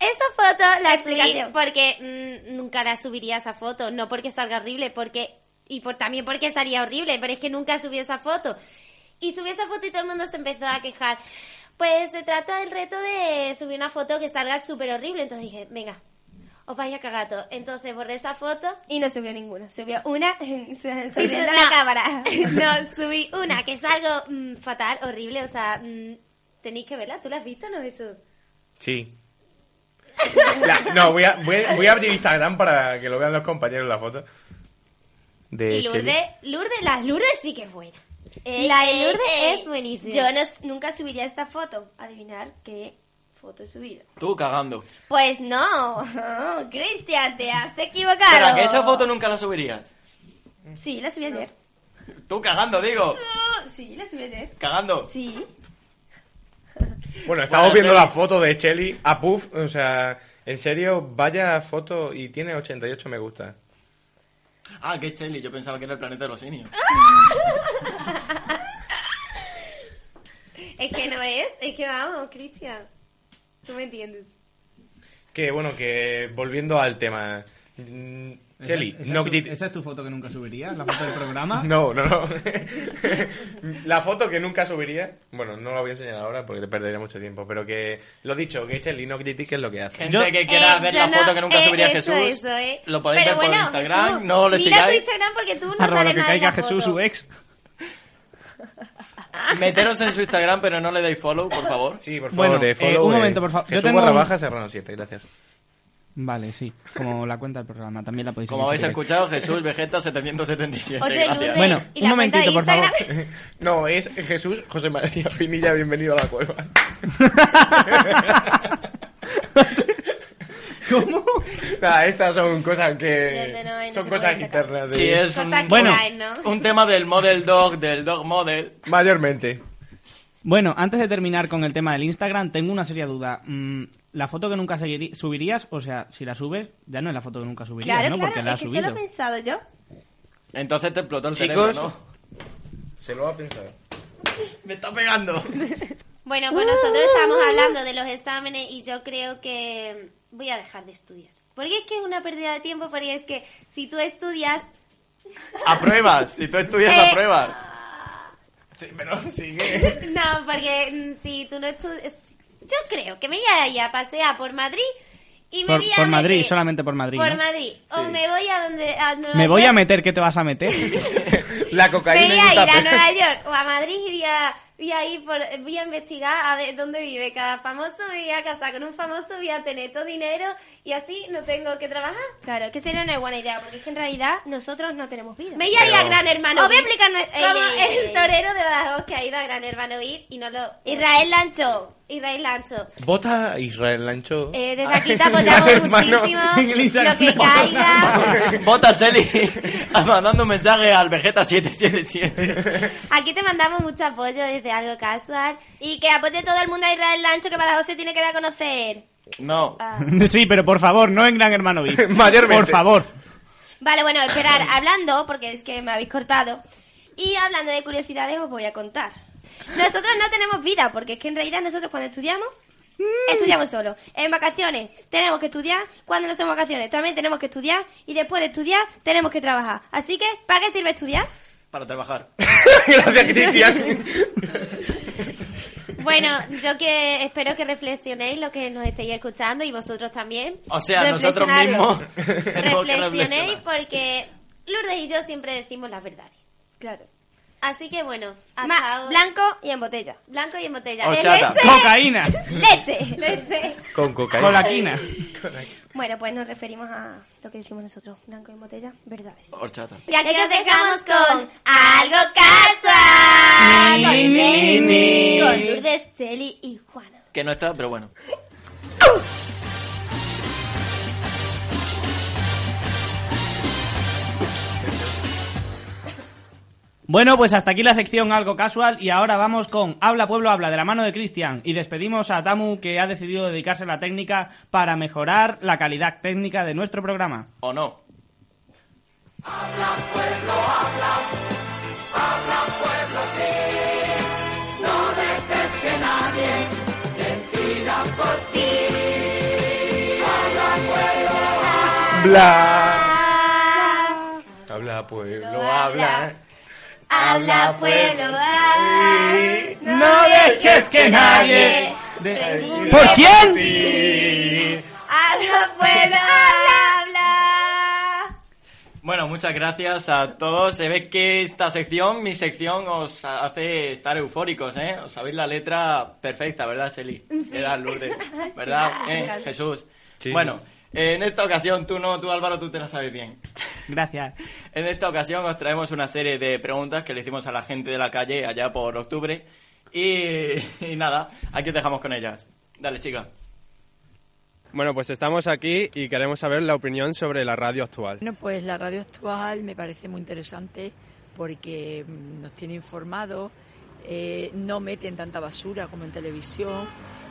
Esa foto la subí Explicación. porque mm, nunca la subiría esa foto. No porque salga horrible, porque y por, también porque salía horrible, pero es que nunca subí esa foto. Y subí esa foto y todo el mundo se empezó a quejar. Pues se trata del reto de subir una foto que salga súper horrible. Entonces dije, venga, os vais a cagar todo. Entonces borré esa foto. Y no subió ninguna, subió una sonriendo Y a su- la no, cámara. <laughs> No, subí una que es algo mm, fatal, horrible. O sea, mm, tenéis que verla. ¿Tú la has visto, no, Jesús? Sí. La- no, voy a, voy, a- voy a abrir Instagram para que lo vean los compañeros la foto. De Y. Lourdes, Lourdes, la Lourdes sí que es buena. La de Lourdes es buenísima. Yo no, nunca subiría esta foto. Adivinar qué foto he subido. Tú cagando. Pues no, <laughs> Cristian, te has equivocado. Pero que esa foto nunca la subirías. Sí, la subí ayer. Tú cagando, digo. No, sí, la subí ayer. Cagando. Sí. Bueno, estamos Bueno, viendo la foto de Cheli a Puff. O sea, en serio, vaya foto y tiene 88 me gusta. Ah, que es Cheli. Yo pensaba que era el planeta de los simios. <laughs> Es que no es, es que vamos, Cristian. Tú me entiendes. Que bueno, que volviendo al tema. Cheli, no criti- ¿Esa es tu foto que nunca subirías? ¿La foto del programa? <laughs> No, no, no. <laughs> la foto que nunca subiría, bueno, no la voy a enseñar ahora porque te perdería mucho tiempo, pero que lo dicho, que Cheli no critiques lo que hace. Gente Yo- que quiera Eh, ver la no- foto que nunca eh, subiría eso, Jesús, eso, eh. lo podéis Pero ver por Instagram, Jesús, no le Mira tu sigáis. Instagram porque tú no Arroba lo sabes que nada de caiga la Jesús, foto. su ex. <laughs> <laughs> Meteros en su Instagram, pero no le deis follow, por favor. Sí, por Bueno, favor, de eh, follow, un eh, momento, por favor. Yo Jesús tengo barra baja Serrano 7, gracias. Vale, sí. Como la cuenta del programa. También la podéis Como habéis escuchado, Jesús Vegeta 777. Oye. Lourdes, Bueno, ¿y un momentito, por favor. Instagram? <laughs> No, es Jesús José María Pinilla, bienvenido a la cueva. <laughs> ¿Cómo? Nah, estas son cosas que... No, ahí no son se cosas internas. de- Sí, es un, Bueno. un tema del model dog, del dog model. Mayormente. Bueno, antes de terminar con el tema del Instagram, tengo una seria duda. Mm, la foto que nunca subirías, o sea, si la subes, ya no es la foto que nunca subirías, Claro, ¿no? claro, Porque la es has que se subido. lo he pensado yo. Entonces te explotó el Chicos. cerebro, ¿no? Se lo ha pensado. <laughs> Me está pegando. <laughs> Bueno, pues nosotros estamos hablando de los exámenes y yo creo que voy a dejar de estudiar. Porque es que es una pérdida de tiempo, porque es que si tú estudias... <laughs> Apruebas. Si tú estudias, Eh, apruebas. Sí, pero <laughs> sigue. <laughs> No, porque mm, si tú no estudias... Yo creo que me voy a ir a pasear por Madrid y me Por, voy a por Madrid, meter- solamente por Madrid. Por ¿no? Madrid. O me voy a donde... A Nueva Me voy a meter, ¿qué te vas a meter? La Me cocaína voy y a ir a. Nueva York o a Madrid y voy a, voy a ir por, voy a investigar a ver dónde vive cada famoso, voy a casar con un famoso, voy a tener todo dinero y así no tengo que trabajar. Claro, que sería una buena idea, porque es que en realidad nosotros no tenemos vida. Me voy a ir a Gran Hermano. Os voy a explicar Como Ey, ey, ey, el ey. torero de Badajoz que ha ido a Gran Hermano y no lo... Israel Lancho. Israel Lancho. Vota Israel Lancho. Eh, desde aquí te apoyamos <laughs> Hermano, muchísimo. <laughs> Lo que caiga. <laughs> Vota Cheli mandando un mensaje al Vegeta777. Aquí te mandamos mucho apoyo desde algo casual. Y que apoye todo el mundo a Israel Lancho, que Badajoz se tiene que dar a conocer. No. sí, pero por favor, no en Gran Hermano. Mayormente. Por favor. Vale, bueno, esperar, hablando, porque es que me habéis cortado. Y hablando de curiosidades, os voy a contar. Nosotros no tenemos vida, porque es que en realidad nosotros cuando estudiamos, estudiamos solo. En vacaciones tenemos que estudiar, cuando no son vacaciones también tenemos que estudiar, y después de estudiar tenemos que trabajar. Así que, ¿para qué sirve estudiar? Para trabajar. <laughs> Gracias, Cristian. Bueno, yo que espero que reflexionéis lo que nos estéis escuchando y vosotros también. O sea, nosotros mismos Reflexionéis porque Lourdes y yo siempre decimos las verdades. Claro. Así que bueno, hasta Ma- blanco y en botella. blanco y en botella. Horchata. ¡Leche! Cocaína. ¡Leche! ¡Leche! Con cocaína. Colaquina. Bueno, pues nos referimos a lo que decimos nosotros, blanco y en botella, verdades. Horchata. Y aquí Y aquí os dejamos os dejamos con algo casual. Ni, ni, ni. Con Lourdes, Cheli y Juana. Que no está, pero bueno. Bueno, pues hasta aquí la sección algo casual y ahora vamos con Habla Pueblo Habla de la mano de Cristian y despedimos a Tamu que ha decidido dedicarse a la técnica para mejorar la calidad técnica de nuestro programa. ¿O no? Bla. Habla pueblo, habla. Habla pueblo, habla. No dejes que nadie... de- ¿Por quién? Habla pueblo, habla. Bueno, muchas gracias a todos. Se ve que esta sección, mi sección, os hace estar eufóricos, ¿eh? Os sabéis la letra perfecta, ¿verdad, Cheli? <laughs> ¿Verdad, Lourdes? ¿Verdad, eh, Jesús? Sí. Bueno, en esta ocasión, tú no, tú Álvaro, tú te la sabes bien. Gracias. En esta ocasión os traemos una serie de preguntas que le hicimos a la gente de la calle allá por octubre. Y, y nada, aquí os dejamos con ellas. Dale, chica. Bueno, pues estamos aquí y queremos saber la opinión sobre la radio actual. Bueno, pues la radio actual me parece muy interesante porque mm, nos tiene informados, eh, no meten tanta basura como en televisión.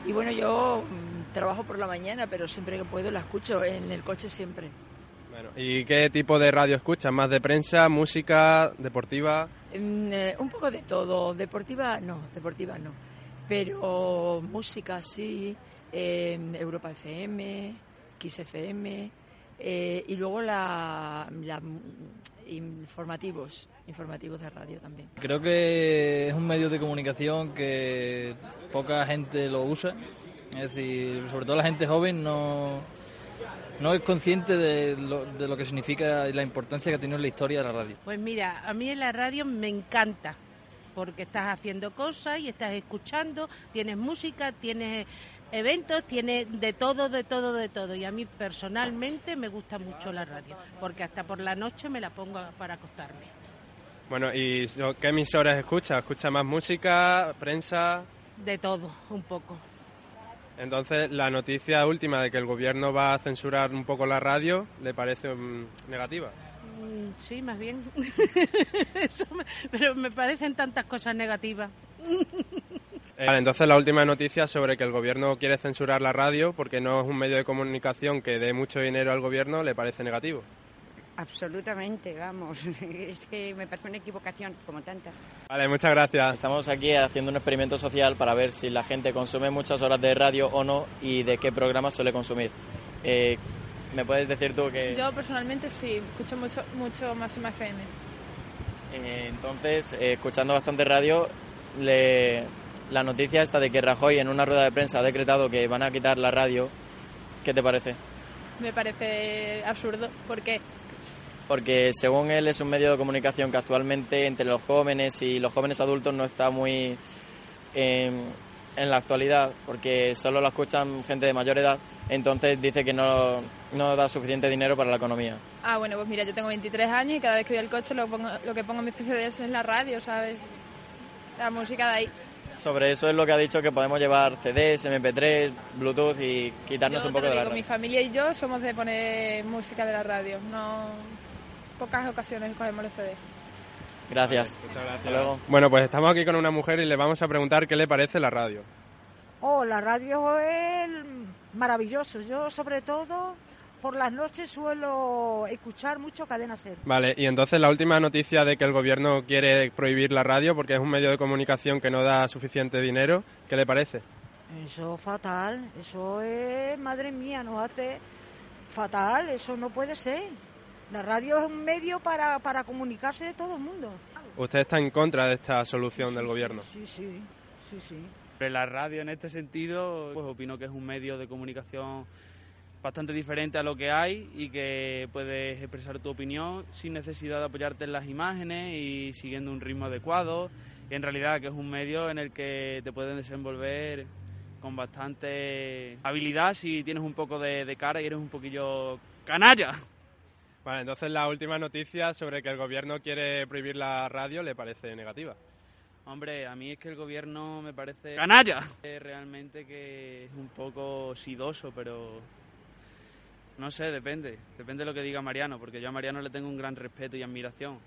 Y bueno, yo mm, trabajo por la mañana, pero siempre que puedo la escucho, en el coche siempre. Bueno, ¿y qué tipo de radio escuchas? ¿Más de prensa, música, deportiva? Mm, eh, un poco de todo, deportiva no, deportiva no, pero música sí, eh, Europa FM, Kiss FM eh, y luego la, la- informativos, informativos de radio también. Creo que es un medio de comunicación que poca gente lo usa. Es decir, sobre todo la gente joven no, no es consciente de lo, de lo que significa y la importancia que ha tenido en la historia de la radio. Pues mira, a mí en la radio me encanta, porque estás haciendo cosas y estás escuchando, tienes música, tienes eventos, tienes de todo, de todo, de todo. Y a mí personalmente me gusta mucho la radio, porque hasta por la noche me la pongo para acostarme. Bueno, ¿y qué emisoras escuchas? ¿Escuchas más música, prensa? De todo, un poco. Entonces, la noticia última de que el gobierno va a censurar un poco la radio, ¿le parece mm, negativa? Mm, Sí, más bien. <laughs> Eso me- pero me parecen tantas cosas negativas. <laughs> Eh, Vale, entonces la última noticia sobre que el gobierno quiere censurar la radio porque no es un medio de comunicación que dé mucho dinero al gobierno, ¿le parece negativo? Absolutamente, vamos. <laughs> Es que me parece una equivocación, como tantas. Vale, muchas gracias. Estamos aquí haciendo un experimento social para ver si la gente consume muchas horas de radio o no y de qué programas suele consumir. Eh, ¿Me puedes decir tú que Yo personalmente sí, escucho mucho, mucho Máxima FM. eh, entonces, eh, escuchando bastante radio, le- la noticia esta de que Rajoy en una rueda de prensa ha decretado que van a quitar la radio, ¿qué te parece? Me parece absurdo porque Porque según él es un medio de comunicación que actualmente entre los jóvenes y los jóvenes adultos no está muy en, en la actualidad, porque solo lo escuchan gente de mayor edad, entonces dice que no, no da suficiente dinero para la economía. Ah, bueno, pues mira, yo tengo 23 años y cada vez que voy al coche lo, pongo, lo que pongo en mis CDs es la radio, ¿sabes? La música de ahí. Sobre eso es lo que ha dicho que podemos llevar CDs, MP3, Bluetooth y quitarnos yo un te poco de la digo, mi radio. familia y yo somos de poner música de la radio, no pocas ocasiones cogemos los CDs. Gracias. Hasta luego. Bueno, pues estamos aquí con una mujer y le vamos a preguntar qué le parece la radio. Oh, la radio es maravilloso. Yo, sobre todo, por las noches suelo escuchar mucho Cadena Ser. Vale, y entonces la última noticia de que el gobierno quiere prohibir la radio porque es un medio de comunicación que no da suficiente dinero, ¿qué le parece? Eso fatal. Eso es, madre mía, nos hace fatal. Eso no puede ser. La radio es un medio para, para comunicarse de todo el mundo. ¿Usted está en contra de esta solución del gobierno? Sí, sí, sí, sí. La radio en este sentido, pues opino que es un medio de comunicación bastante diferente a lo que hay y que puedes expresar tu opinión sin necesidad de apoyarte en las imágenes y siguiendo un ritmo adecuado. Y en realidad que es un medio en el que te puedes desenvolver con bastante habilidad si tienes un poco de, de cara y eres un poquillo canalla. Vale, entonces la última noticia sobre que el gobierno quiere prohibir la radio le parece negativa. Hombre, a mí es que el gobierno me parece... ¡Canalla! Realmente que es un poco sidoso, pero... No sé, depende. Depende de lo que diga Mariano, porque yo a Mariano le tengo un gran respeto y admiración.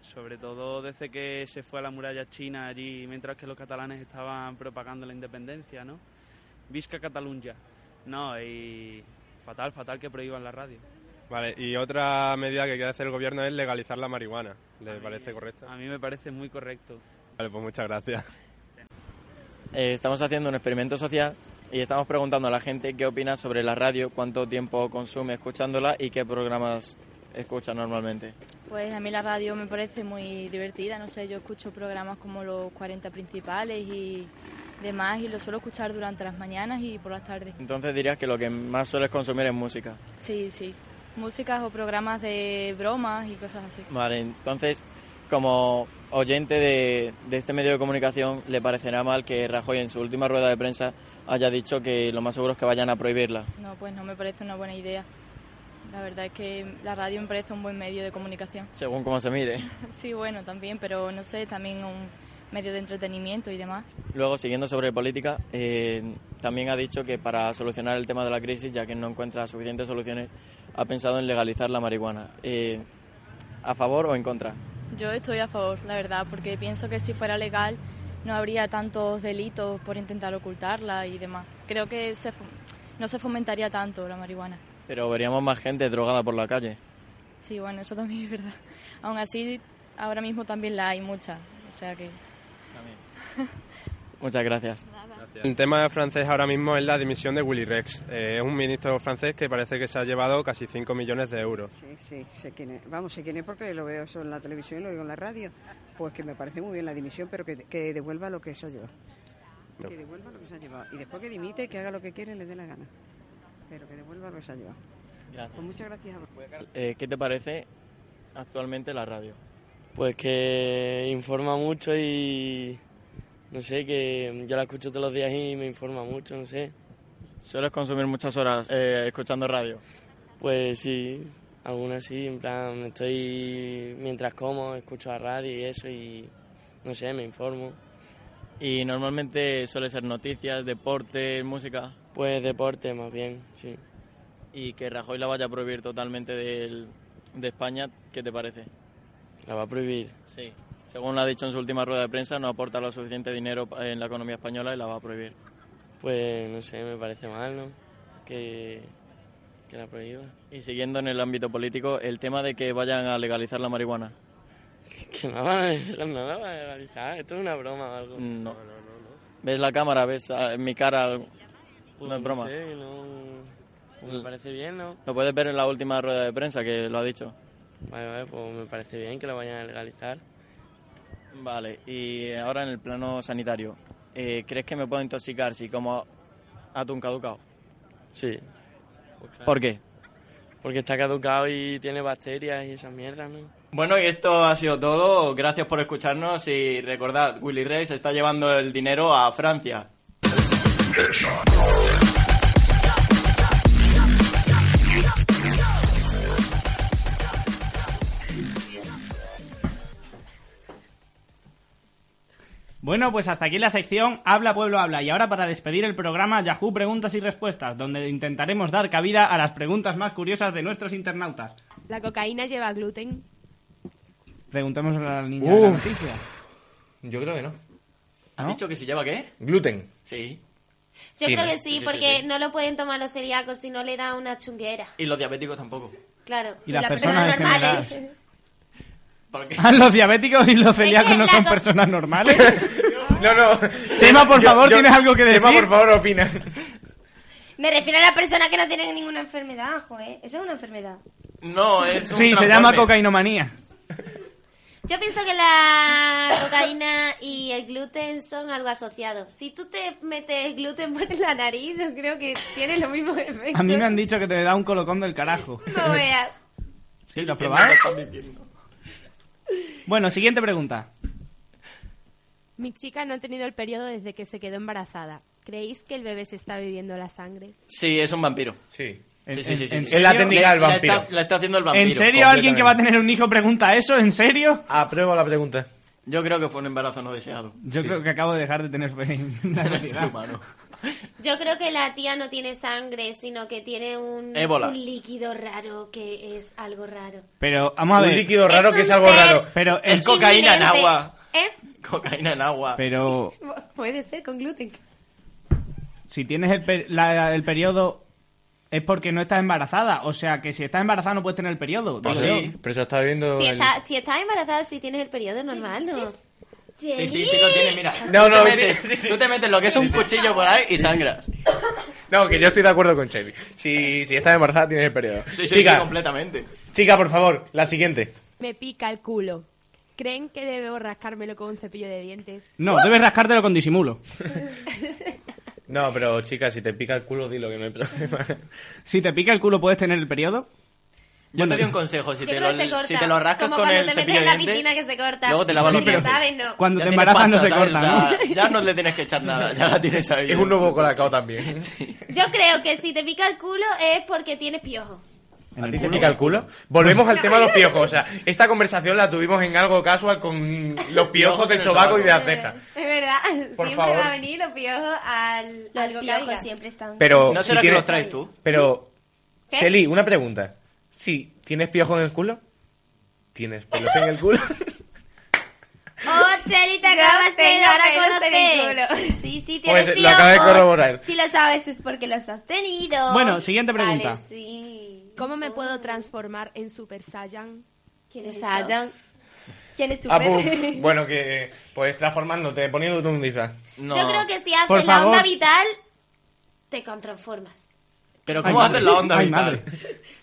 Sobre todo desde que se fue a la muralla china allí, mientras que los catalanes estaban propagando la independencia, ¿no? Visca Catalunya. No, y fatal, fatal que prohíban la radio. Vale, y otra medida que quiere hacer el gobierno es legalizar la marihuana. ¿Le parece correcta? A mí me parece muy correcto. Vale, pues muchas gracias. Eh, estamos haciendo un experimento social y estamos preguntando a la gente qué opina sobre la radio, cuánto tiempo consume escuchándola y qué programas escucha normalmente. Pues a mí la radio me parece muy divertida, no sé, yo escucho programas como los 40 principales y demás y lo suelo escuchar durante las mañanas y por las tardes. Entonces dirías que lo que más sueles consumir es música. Sí, sí, músicas o programas de bromas y cosas así. Vale, entonces, como oyente de, de este medio de comunicación, ¿le parecerá mal que Rajoy en su última rueda de prensa haya dicho que lo más seguro es que vayan a prohibirla? No, pues no me parece una buena idea. La verdad es que la radio me parece un buen medio de comunicación. Según cómo se mire. <laughs> Sí, bueno, también, pero no sé, también un medio de entretenimiento y demás. Luego, siguiendo sobre política, eh, también ha dicho que para solucionar el tema de la crisis, ya que no encuentra suficientes soluciones, ha pensado en legalizar la marihuana. Eh, ¿A favor o en contra? Yo estoy a favor, la verdad, porque pienso que si fuera legal no habría tantos delitos por intentar ocultarla y demás. Creo que se no se fomentaría tanto la marihuana. Pero veríamos más gente drogada por la calle. Sí, bueno, eso también <laughs> es verdad. Aún así, ahora mismo también la hay mucha, o sea que... <laughs> Muchas gracias. El tema francés ahora mismo es la dimisión de Willy Rex. Eh, es un ministro francés que parece que se ha llevado casi 5 millones de euros. Sí, sí, sé quién es. Vamos, sé quién es porque lo veo eso en la televisión y lo oigo en la radio. Pues que me parece muy bien la dimisión, pero que, que devuelva lo que se ha llevado. No. Que devuelva lo que se ha llevado. Y después que dimite, que haga lo que quiere y le dé la gana. Pero que devuelva lo que se ha llevado. Gracias. Pues muchas gracias. Eh, ¿Qué te parece actualmente la radio? Pues que informa mucho y no sé, que yo la escucho todos los días y me informa mucho, no sé. ¿Sueles consumir muchas horas eh, escuchando radio? Pues sí, algunas sí, en plan, estoy mientras como, escucho la radio y eso y no sé, me informo. Y normalmente suele ser noticias, deporte, música. Pues deporte más bien, sí. Y que Rajoy la vaya a prohibir totalmente del- de España, ¿qué te parece? La va a prohibir. Sí. Según lo ha dicho en su última rueda de prensa, no aporta lo suficiente dinero en la economía española y la va a prohibir. Pues no sé, me parece mal, ¿no? Que, que la prohíba. Y siguiendo en el ámbito político, el tema de que vayan a legalizar la marihuana. <laughs> Que no van a, no la van a legalizar, esto es una broma o algo. No. ¿Ves la cámara? ¿Ves ah, en mi cara? No es broma. No sé, no... pues me parece bien, ¿no? Lo puedes ver en la última rueda de prensa que lo ha dicho. Vale, vale, pues me parece bien que la vayan a legalizar. Vale, y ahora en el plano sanitario, eh, ¿crees que me puedo intoxicar si como atún caducado? Sí. ¿Por qué? Porque está caducado y tiene bacterias y esas mierdas, ¿no? Bueno, y esto ha sido todo. Gracias por escucharnos y recordad, Willy Rey se está llevando el dinero a Francia. Bueno, pues hasta aquí la sección Habla Pueblo Habla. Y ahora para despedir el programa Yahoo Preguntas y Respuestas, donde intentaremos dar cabida a las preguntas más curiosas de nuestros internautas. ¿La cocaína lleva gluten? Preguntemos a la niña de la Uf. noticia. Yo creo que no. ¿Has dicho que si lleva qué? Gluten. Sí. Yo Sí, creo ¿no? que sí, Sí, sí, porque sí. no lo pueden tomar los celíacos si no le da una chunguera. Y los diabéticos tampoco. Claro. Y las personas en normales. general. <laughs> ¿Por qué? Ah, los diabéticos y los celíacos no son personas normales. <laughs> No, no. Chema, por Yo- favor, yo- ¿tienes algo que decir? Chema, por favor, opina. Me refiero a las personas que no tienen ninguna enfermedad, joder. Eso es una enfermedad. No, es un Sí, se llama cocainomanía. Yo pienso que la cocaína y el gluten son algo asociado. Si tú te metes gluten por la nariz, yo creo que tiene los mismos efectos. A mí me han dicho que te da un colocón del carajo. No veas. ¿Sí? ¿Lo has probado? Bueno, siguiente pregunta. Mi chica no ha tenido el periodo desde que se quedó embarazada. ¿Creéis que el bebé se está bebiendo la sangre? Sí, es un vampiro. Sí. Sí, En- sí, sí, sí. en- en la técnica del vampiro. está- La está haciendo el vampiro. ¿En serio alguien que va a tener un hijo pregunta eso? ¿En serio? Apruebo la pregunta. Yo creo que fue un embarazo no deseado. Yo creo que acabo de dejar de tener fe en la <laughs> humano. Yo creo que la tía no tiene sangre, sino que tiene un, Ébola. un líquido raro que es algo raro. Pero, vamos a Un ver. líquido raro que es un algo ser raro. Pero Es el cocaína en inminente. agua. ¿Eh? Cocaína en agua. Pero Puede ser con gluten. si tienes el, per- la- el periodo es porque no estás embarazada. O sea, que si estás embarazada no puedes tener el periodo. Pues digo sí, yo. pero eso está viendo. Si, el- está, si estás embarazada, si tienes el periodo normal, ¿no? Sí, sí, sí lo tiene, mira. No, Tú no, te sí, metes, sí, sí. tú te metes lo que es un cuchillo por ahí y sangras. No, que yo estoy de acuerdo con Chevy. Si, si estás embarazada, tienes el periodo. Sí, sí, chica, sí, completamente. chica, por favor, la siguiente. Me pica el culo. ¿Creen que debo rascármelo con un cepillo de dientes? No, debes rascártelo con disimulo. No, pero chica, si te pica el culo, dilo que no hay problema. Si te pica el culo, ¿puedes tener el periodo? Yo te doy un consejo, si te, lo, si te lo rascas Como con cuando el te metes en la piscina que se corta. luego te lavas los sí dientes. sabes, ¿no? Cuando Ya te embarazas no se ¿sabes? corta, ¿no? <laughs> Ya no le tienes que echar nada, ya la tienes ahí. Es un nuevo colacao también. <laughs> Yo creo que si te pica el culo es porque tienes piojo. ¿A ti te pica el culo? Volvemos al tema de los piojos. O sea, esta conversación la tuvimos en algo casual con los piojos del sobaco y de la ceja. <laughs> Es verdad. Por siempre favor. va a venir los piojos al. Los piojos siempre están. Pero ¿No si será que los traes tú? Pero, ¿Qué? Cheli, una pregunta. Si tienes piojos en el culo, ¿tienes pelos en el culo? <laughs> Oh, Cheli, te acabas de dar a pelos en el conocer. <laughs> Sí, sí, tienes Pues lo acabo de piojos. corroborar. Si lo sabes es porque los has tenido. Bueno, siguiente pregunta. Vale, sí. ¿Cómo me puedo transformar en Super Saiyan? ¿Quién es Saiyan? ¿Quién es Ah, super? pues, <laughs> bueno, que pues transformándote, poniéndote un disfraz. No. Yo creo que si Por haces la favor. onda vital, te transformas. Pero Ay, ¿cómo haces madre. la onda Ay, vital? madre.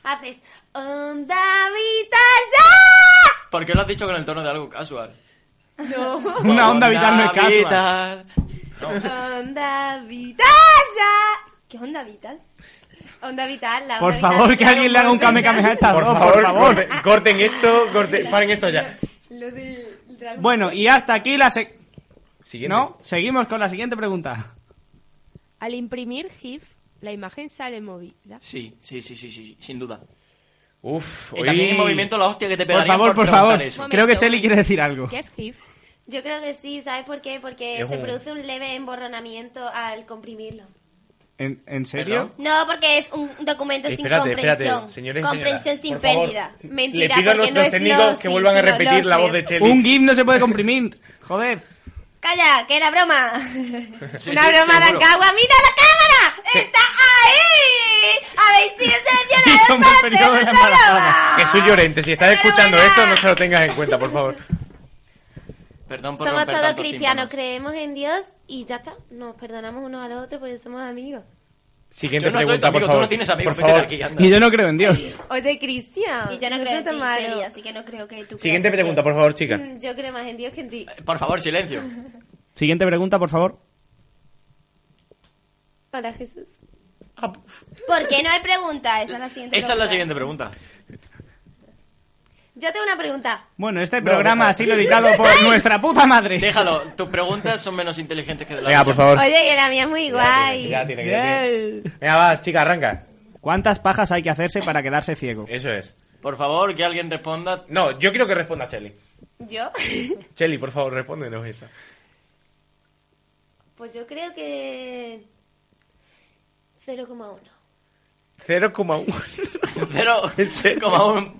Haces onda vital ya. ¿Por qué lo has dicho con el tono de algo casual? No. <laughs> Una onda vital no es casual. vital. Onda vital ya. ¿Qué onda vital? Onda vital, la Por onda favor, vital que alguien le haga un Kame a estas Por favor, por favor. corten, corten esto, corten, paren esto ya. Lo de Bueno, y hasta aquí la sec... Siguiente. ¿No? Seguimos con la siguiente pregunta. Al imprimir GIF, la imagen sale movida. Sí, sí, sí, sí, sí, sin duda. Uf, Y también en movimiento la hostia que te Por pegarían favor, por favor. eso. Creo que Cheli quiere decir algo. ¿Qué es GIF? Yo creo que sí, ¿sabes por qué? Porque Es se un- produce un leve emborronamiento al comprimirlo. ¿En, en serio? No, porque es un documento sin Espérate, comprensión. espérate, señores y comprensión sin por favor, pérdida. Le Mentira, pido a nuestros no técnicos que sí, vuelvan a repetir la voz de. Cheli. Un GIF no se puede comprimir. Joder. Calla, que era broma. Sí, <laughs> Una sí, broma de. ¡Mira la cámara! ¡Está ahí! Periodo de la embarazada. Jesús Llorente, si estás escuchando esto, no se lo tengas en cuenta, por favor. Perdón por Somos romper todos tantos cristianos, tímpanos. creemos en Dios y ya está. Nos perdonamos unos a los otros porque somos amigos. Siguiente Yo no soy pregunta, por tú favor. no tienes amigos, por vete de favor. aquí, anda. Y yo no creo en Dios. Oye, Cristian. Y yo no no creo seas en tan ti, malo. Celia, así que no creo que tú Siguiente creas en pregunta, Dios. por favor, chica. Mm, <laughs> Yo creo más en Dios que en ti. <laughs> Por favor, silencio. Siguiente pregunta, por favor. Hola, Jesús. ¿Por qué no hay pregunta? Esa es la siguiente Esa es la pregunta. siguiente pregunta. Yo tengo una pregunta. Bueno, este programa ha sido dedicado por <laughs> nuestra puta madre. Déjalo, tus preguntas son menos inteligentes que de la Venga, mía. por favor. Oye, que la mía es muy guay. Ya tiene, ya tiene. Venga, va, chica, arranca. ¿Cuántas pajas hay que hacerse para quedarse ciego? Eso es. Por favor, que alguien responda. No, yo quiero que responda Cheli. ¿Yo? Cheli, por favor, respóndenos eso. Pues yo creo que... 0,1. 0,1. 0,1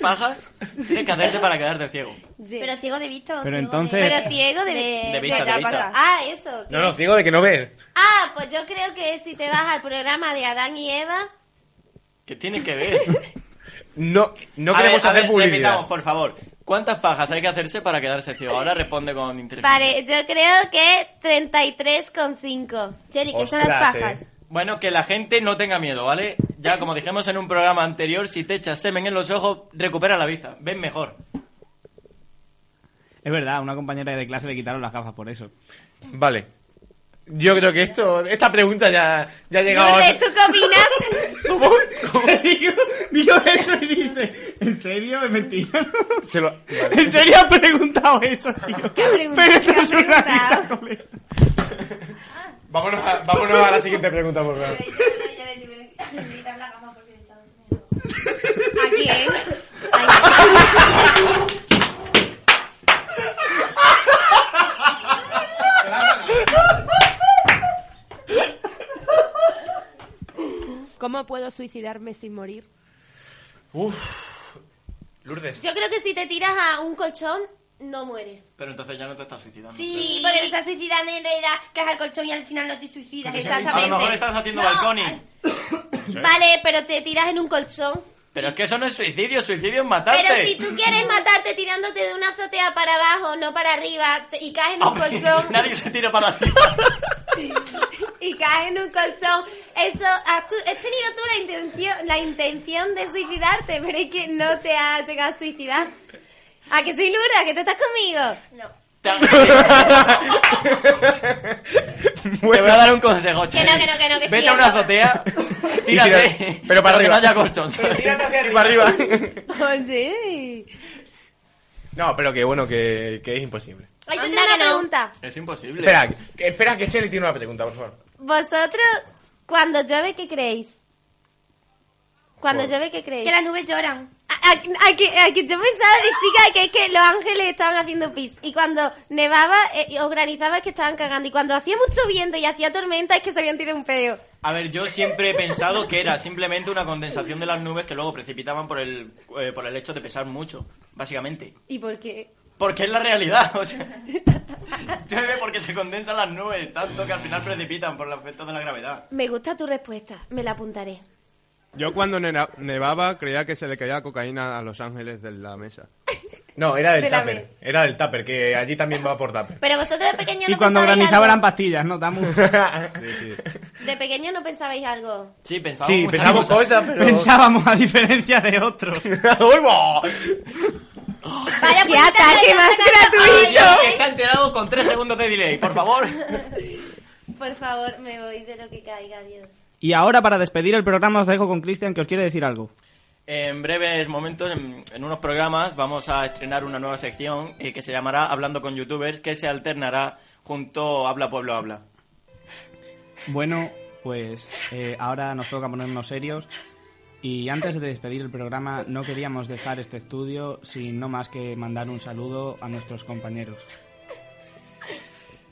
pajas tienes que hacerte para quedarte ciego. Pero ciego de vista. Pero ciego entonces- Pero ciego de, De vista, de vista. Ah, eso. No, no, ciego de que no ves. Ah, pues yo creo que si te vas al programa de Adán y Eva... ¿Qué tienes que ver? <laughs> No, no A queremos ver, a hacer ver, publicidad. repitamos, por favor. ¿Cuántas pajas hay que hacerse para quedarse ciego? Ahora responde con inteligencia. Vale, yo creo que 33,5. Cheli, ¿qué son las Ostras, pajas? Bueno, que la gente no tenga miedo, ¿vale? Ya, como dijimos en un programa anterior, si te echas semen en los ojos, recupera la vista. Ves mejor. Es verdad, a una compañera de clase le quitaron las gafas por eso. Vale. Yo creo que esto, esta pregunta ya, ya ha llegado a... Lourdes, ¿tú qué opinas? <laughs> ¿Cómo? ¿Cómo? digo, digo eso y dice, ¿en serio? Es mentira. Se lo- <laughs> ¿En serio has preguntado eso, tío? ¿Qué ha preguntado? Pero eso ¿Qué ha es una preguntado? lista, colega. Vámonos a, vámonos a la siguiente pregunta, por favor. ¿A quién? ¿Cómo puedo suicidarme sin morir? Uf. Lourdes. Yo creo que si te tiras a un colchón, no mueres. Pero entonces ya no te estás suicidando. Sí, porque te estás suicidando y en realidad caes al colchón y al final no te suicidas. A lo mejor estás haciendo balconing. <coughs> Vale, pero te tiras en un colchón. Pero es que eso no es suicidio, suicidio es matarte. Pero si tú quieres matarte tirándote de una azotea para abajo, no para arriba, y caes en un Hombre, colchón, <laughs> Nadie se tira para arriba. <laughs> y caes en un colchón, eso, has, tú- has tenido tú la intención, la intención de suicidarte, pero es que no te has llegado a suicidar. ¿A que soy Lura? ¿Que tú estás conmigo? No. Te <laughs> voy a dar un consejo, Que Cheli. no, que no, que no, que Vete sí, a una azotea, <laughs> Y tírate, pero para que arriba. no haya colchón. ¿sabes? para arriba. Oye. <laughs> No, pero que bueno, que, que es imposible. Ahí Anda, tendré una que no. pregunta. Es imposible. Espera, que, espera que Cheli tiene una pregunta, por favor. Vosotros, cuando llueve, ¿qué creéis? Cuando Por- llueve, ¿qué creéis? Que las nubes lloran. A- a- a que- a que yo pensaba de chica que es que los ángeles estaban haciendo pis. Y cuando nevaba eh, o granizaba es que estaban cagando. Y cuando hacía mucho viento y hacía tormenta es que se habían tirado un peo. A ver, yo siempre he pensado que era simplemente una condensación de las nubes que luego precipitaban por el, eh, por el hecho de pesar mucho, básicamente. ¿Y por qué? Porque es la realidad, o sea... <laughs> Llueve porque se condensan las nubes tanto que al final precipitan por el efecto de la gravedad. Me gusta tu respuesta. Me la apuntaré. Yo cuando nevaba creía que se le caía cocaína a los ángeles de la mesa. <laughs> No, era del De tupper. Era del tupper, que allí también va por tupper. Pero vosotros de pequeño Y no cuando pensabais granizaba algo. eran pastillas, ¿no? Tamu. <laughs> De pequeño no pensabais algo. Sí, pensábamos Sí, pensamos cosas, Pensábamos a diferencia de otros. <laughs> Vaya, ¡Qué ataque más gratuito! Ya que se ha enterado con tres segundos de delay, por favor. Por favor, me voy de lo que caiga, Dios. Y ahora, para despedir el programa, os dejo con Cristian, que os quiere decir algo. En breves momentos, en, en unos programas, vamos a estrenar una nueva sección eh, que se llamará Hablando con Youtubers, que se alternará junto a Habla Pueblo Habla. Bueno, pues eh, ahora nos toca ponernos serios. Y antes de despedir el programa, no queríamos dejar este estudio sin no más que mandar un saludo a nuestros compañeros.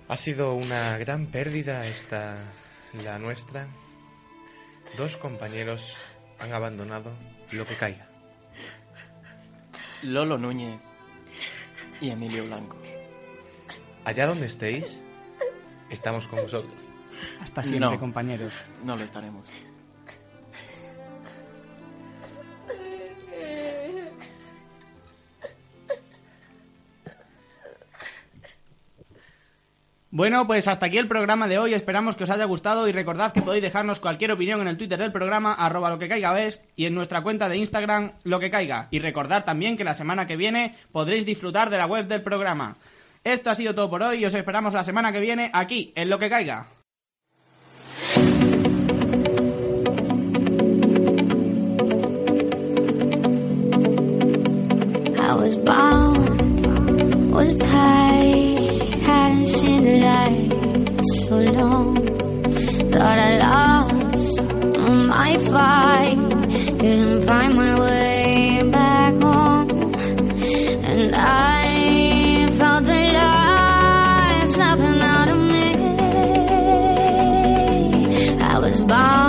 Ha sido una gran pérdida esta, la nuestra. Dos compañeros han abandonado lo que caiga. Lolo Núñez y Emilio Blanco. Allá donde estéis, estamos con vosotros. Hasta siempre, No. compañeros. No lo estaremos. Bueno, pues hasta aquí el programa de hoy. Esperamos que os haya gustado y recordad que podéis dejarnos cualquier opinión en el Twitter del programa, arroba lo que caiga ves, y en nuestra cuenta de Instagram, lo que caiga. Y recordad también que la semana que viene podréis disfrutar de la web del programa. Esto ha sido todo por hoy y os esperamos la semana que viene aquí, en lo que caiga. Seen the light so long. Thought I lost my fight, couldn't find my way back home, and I felt light snapping out of me. I was bound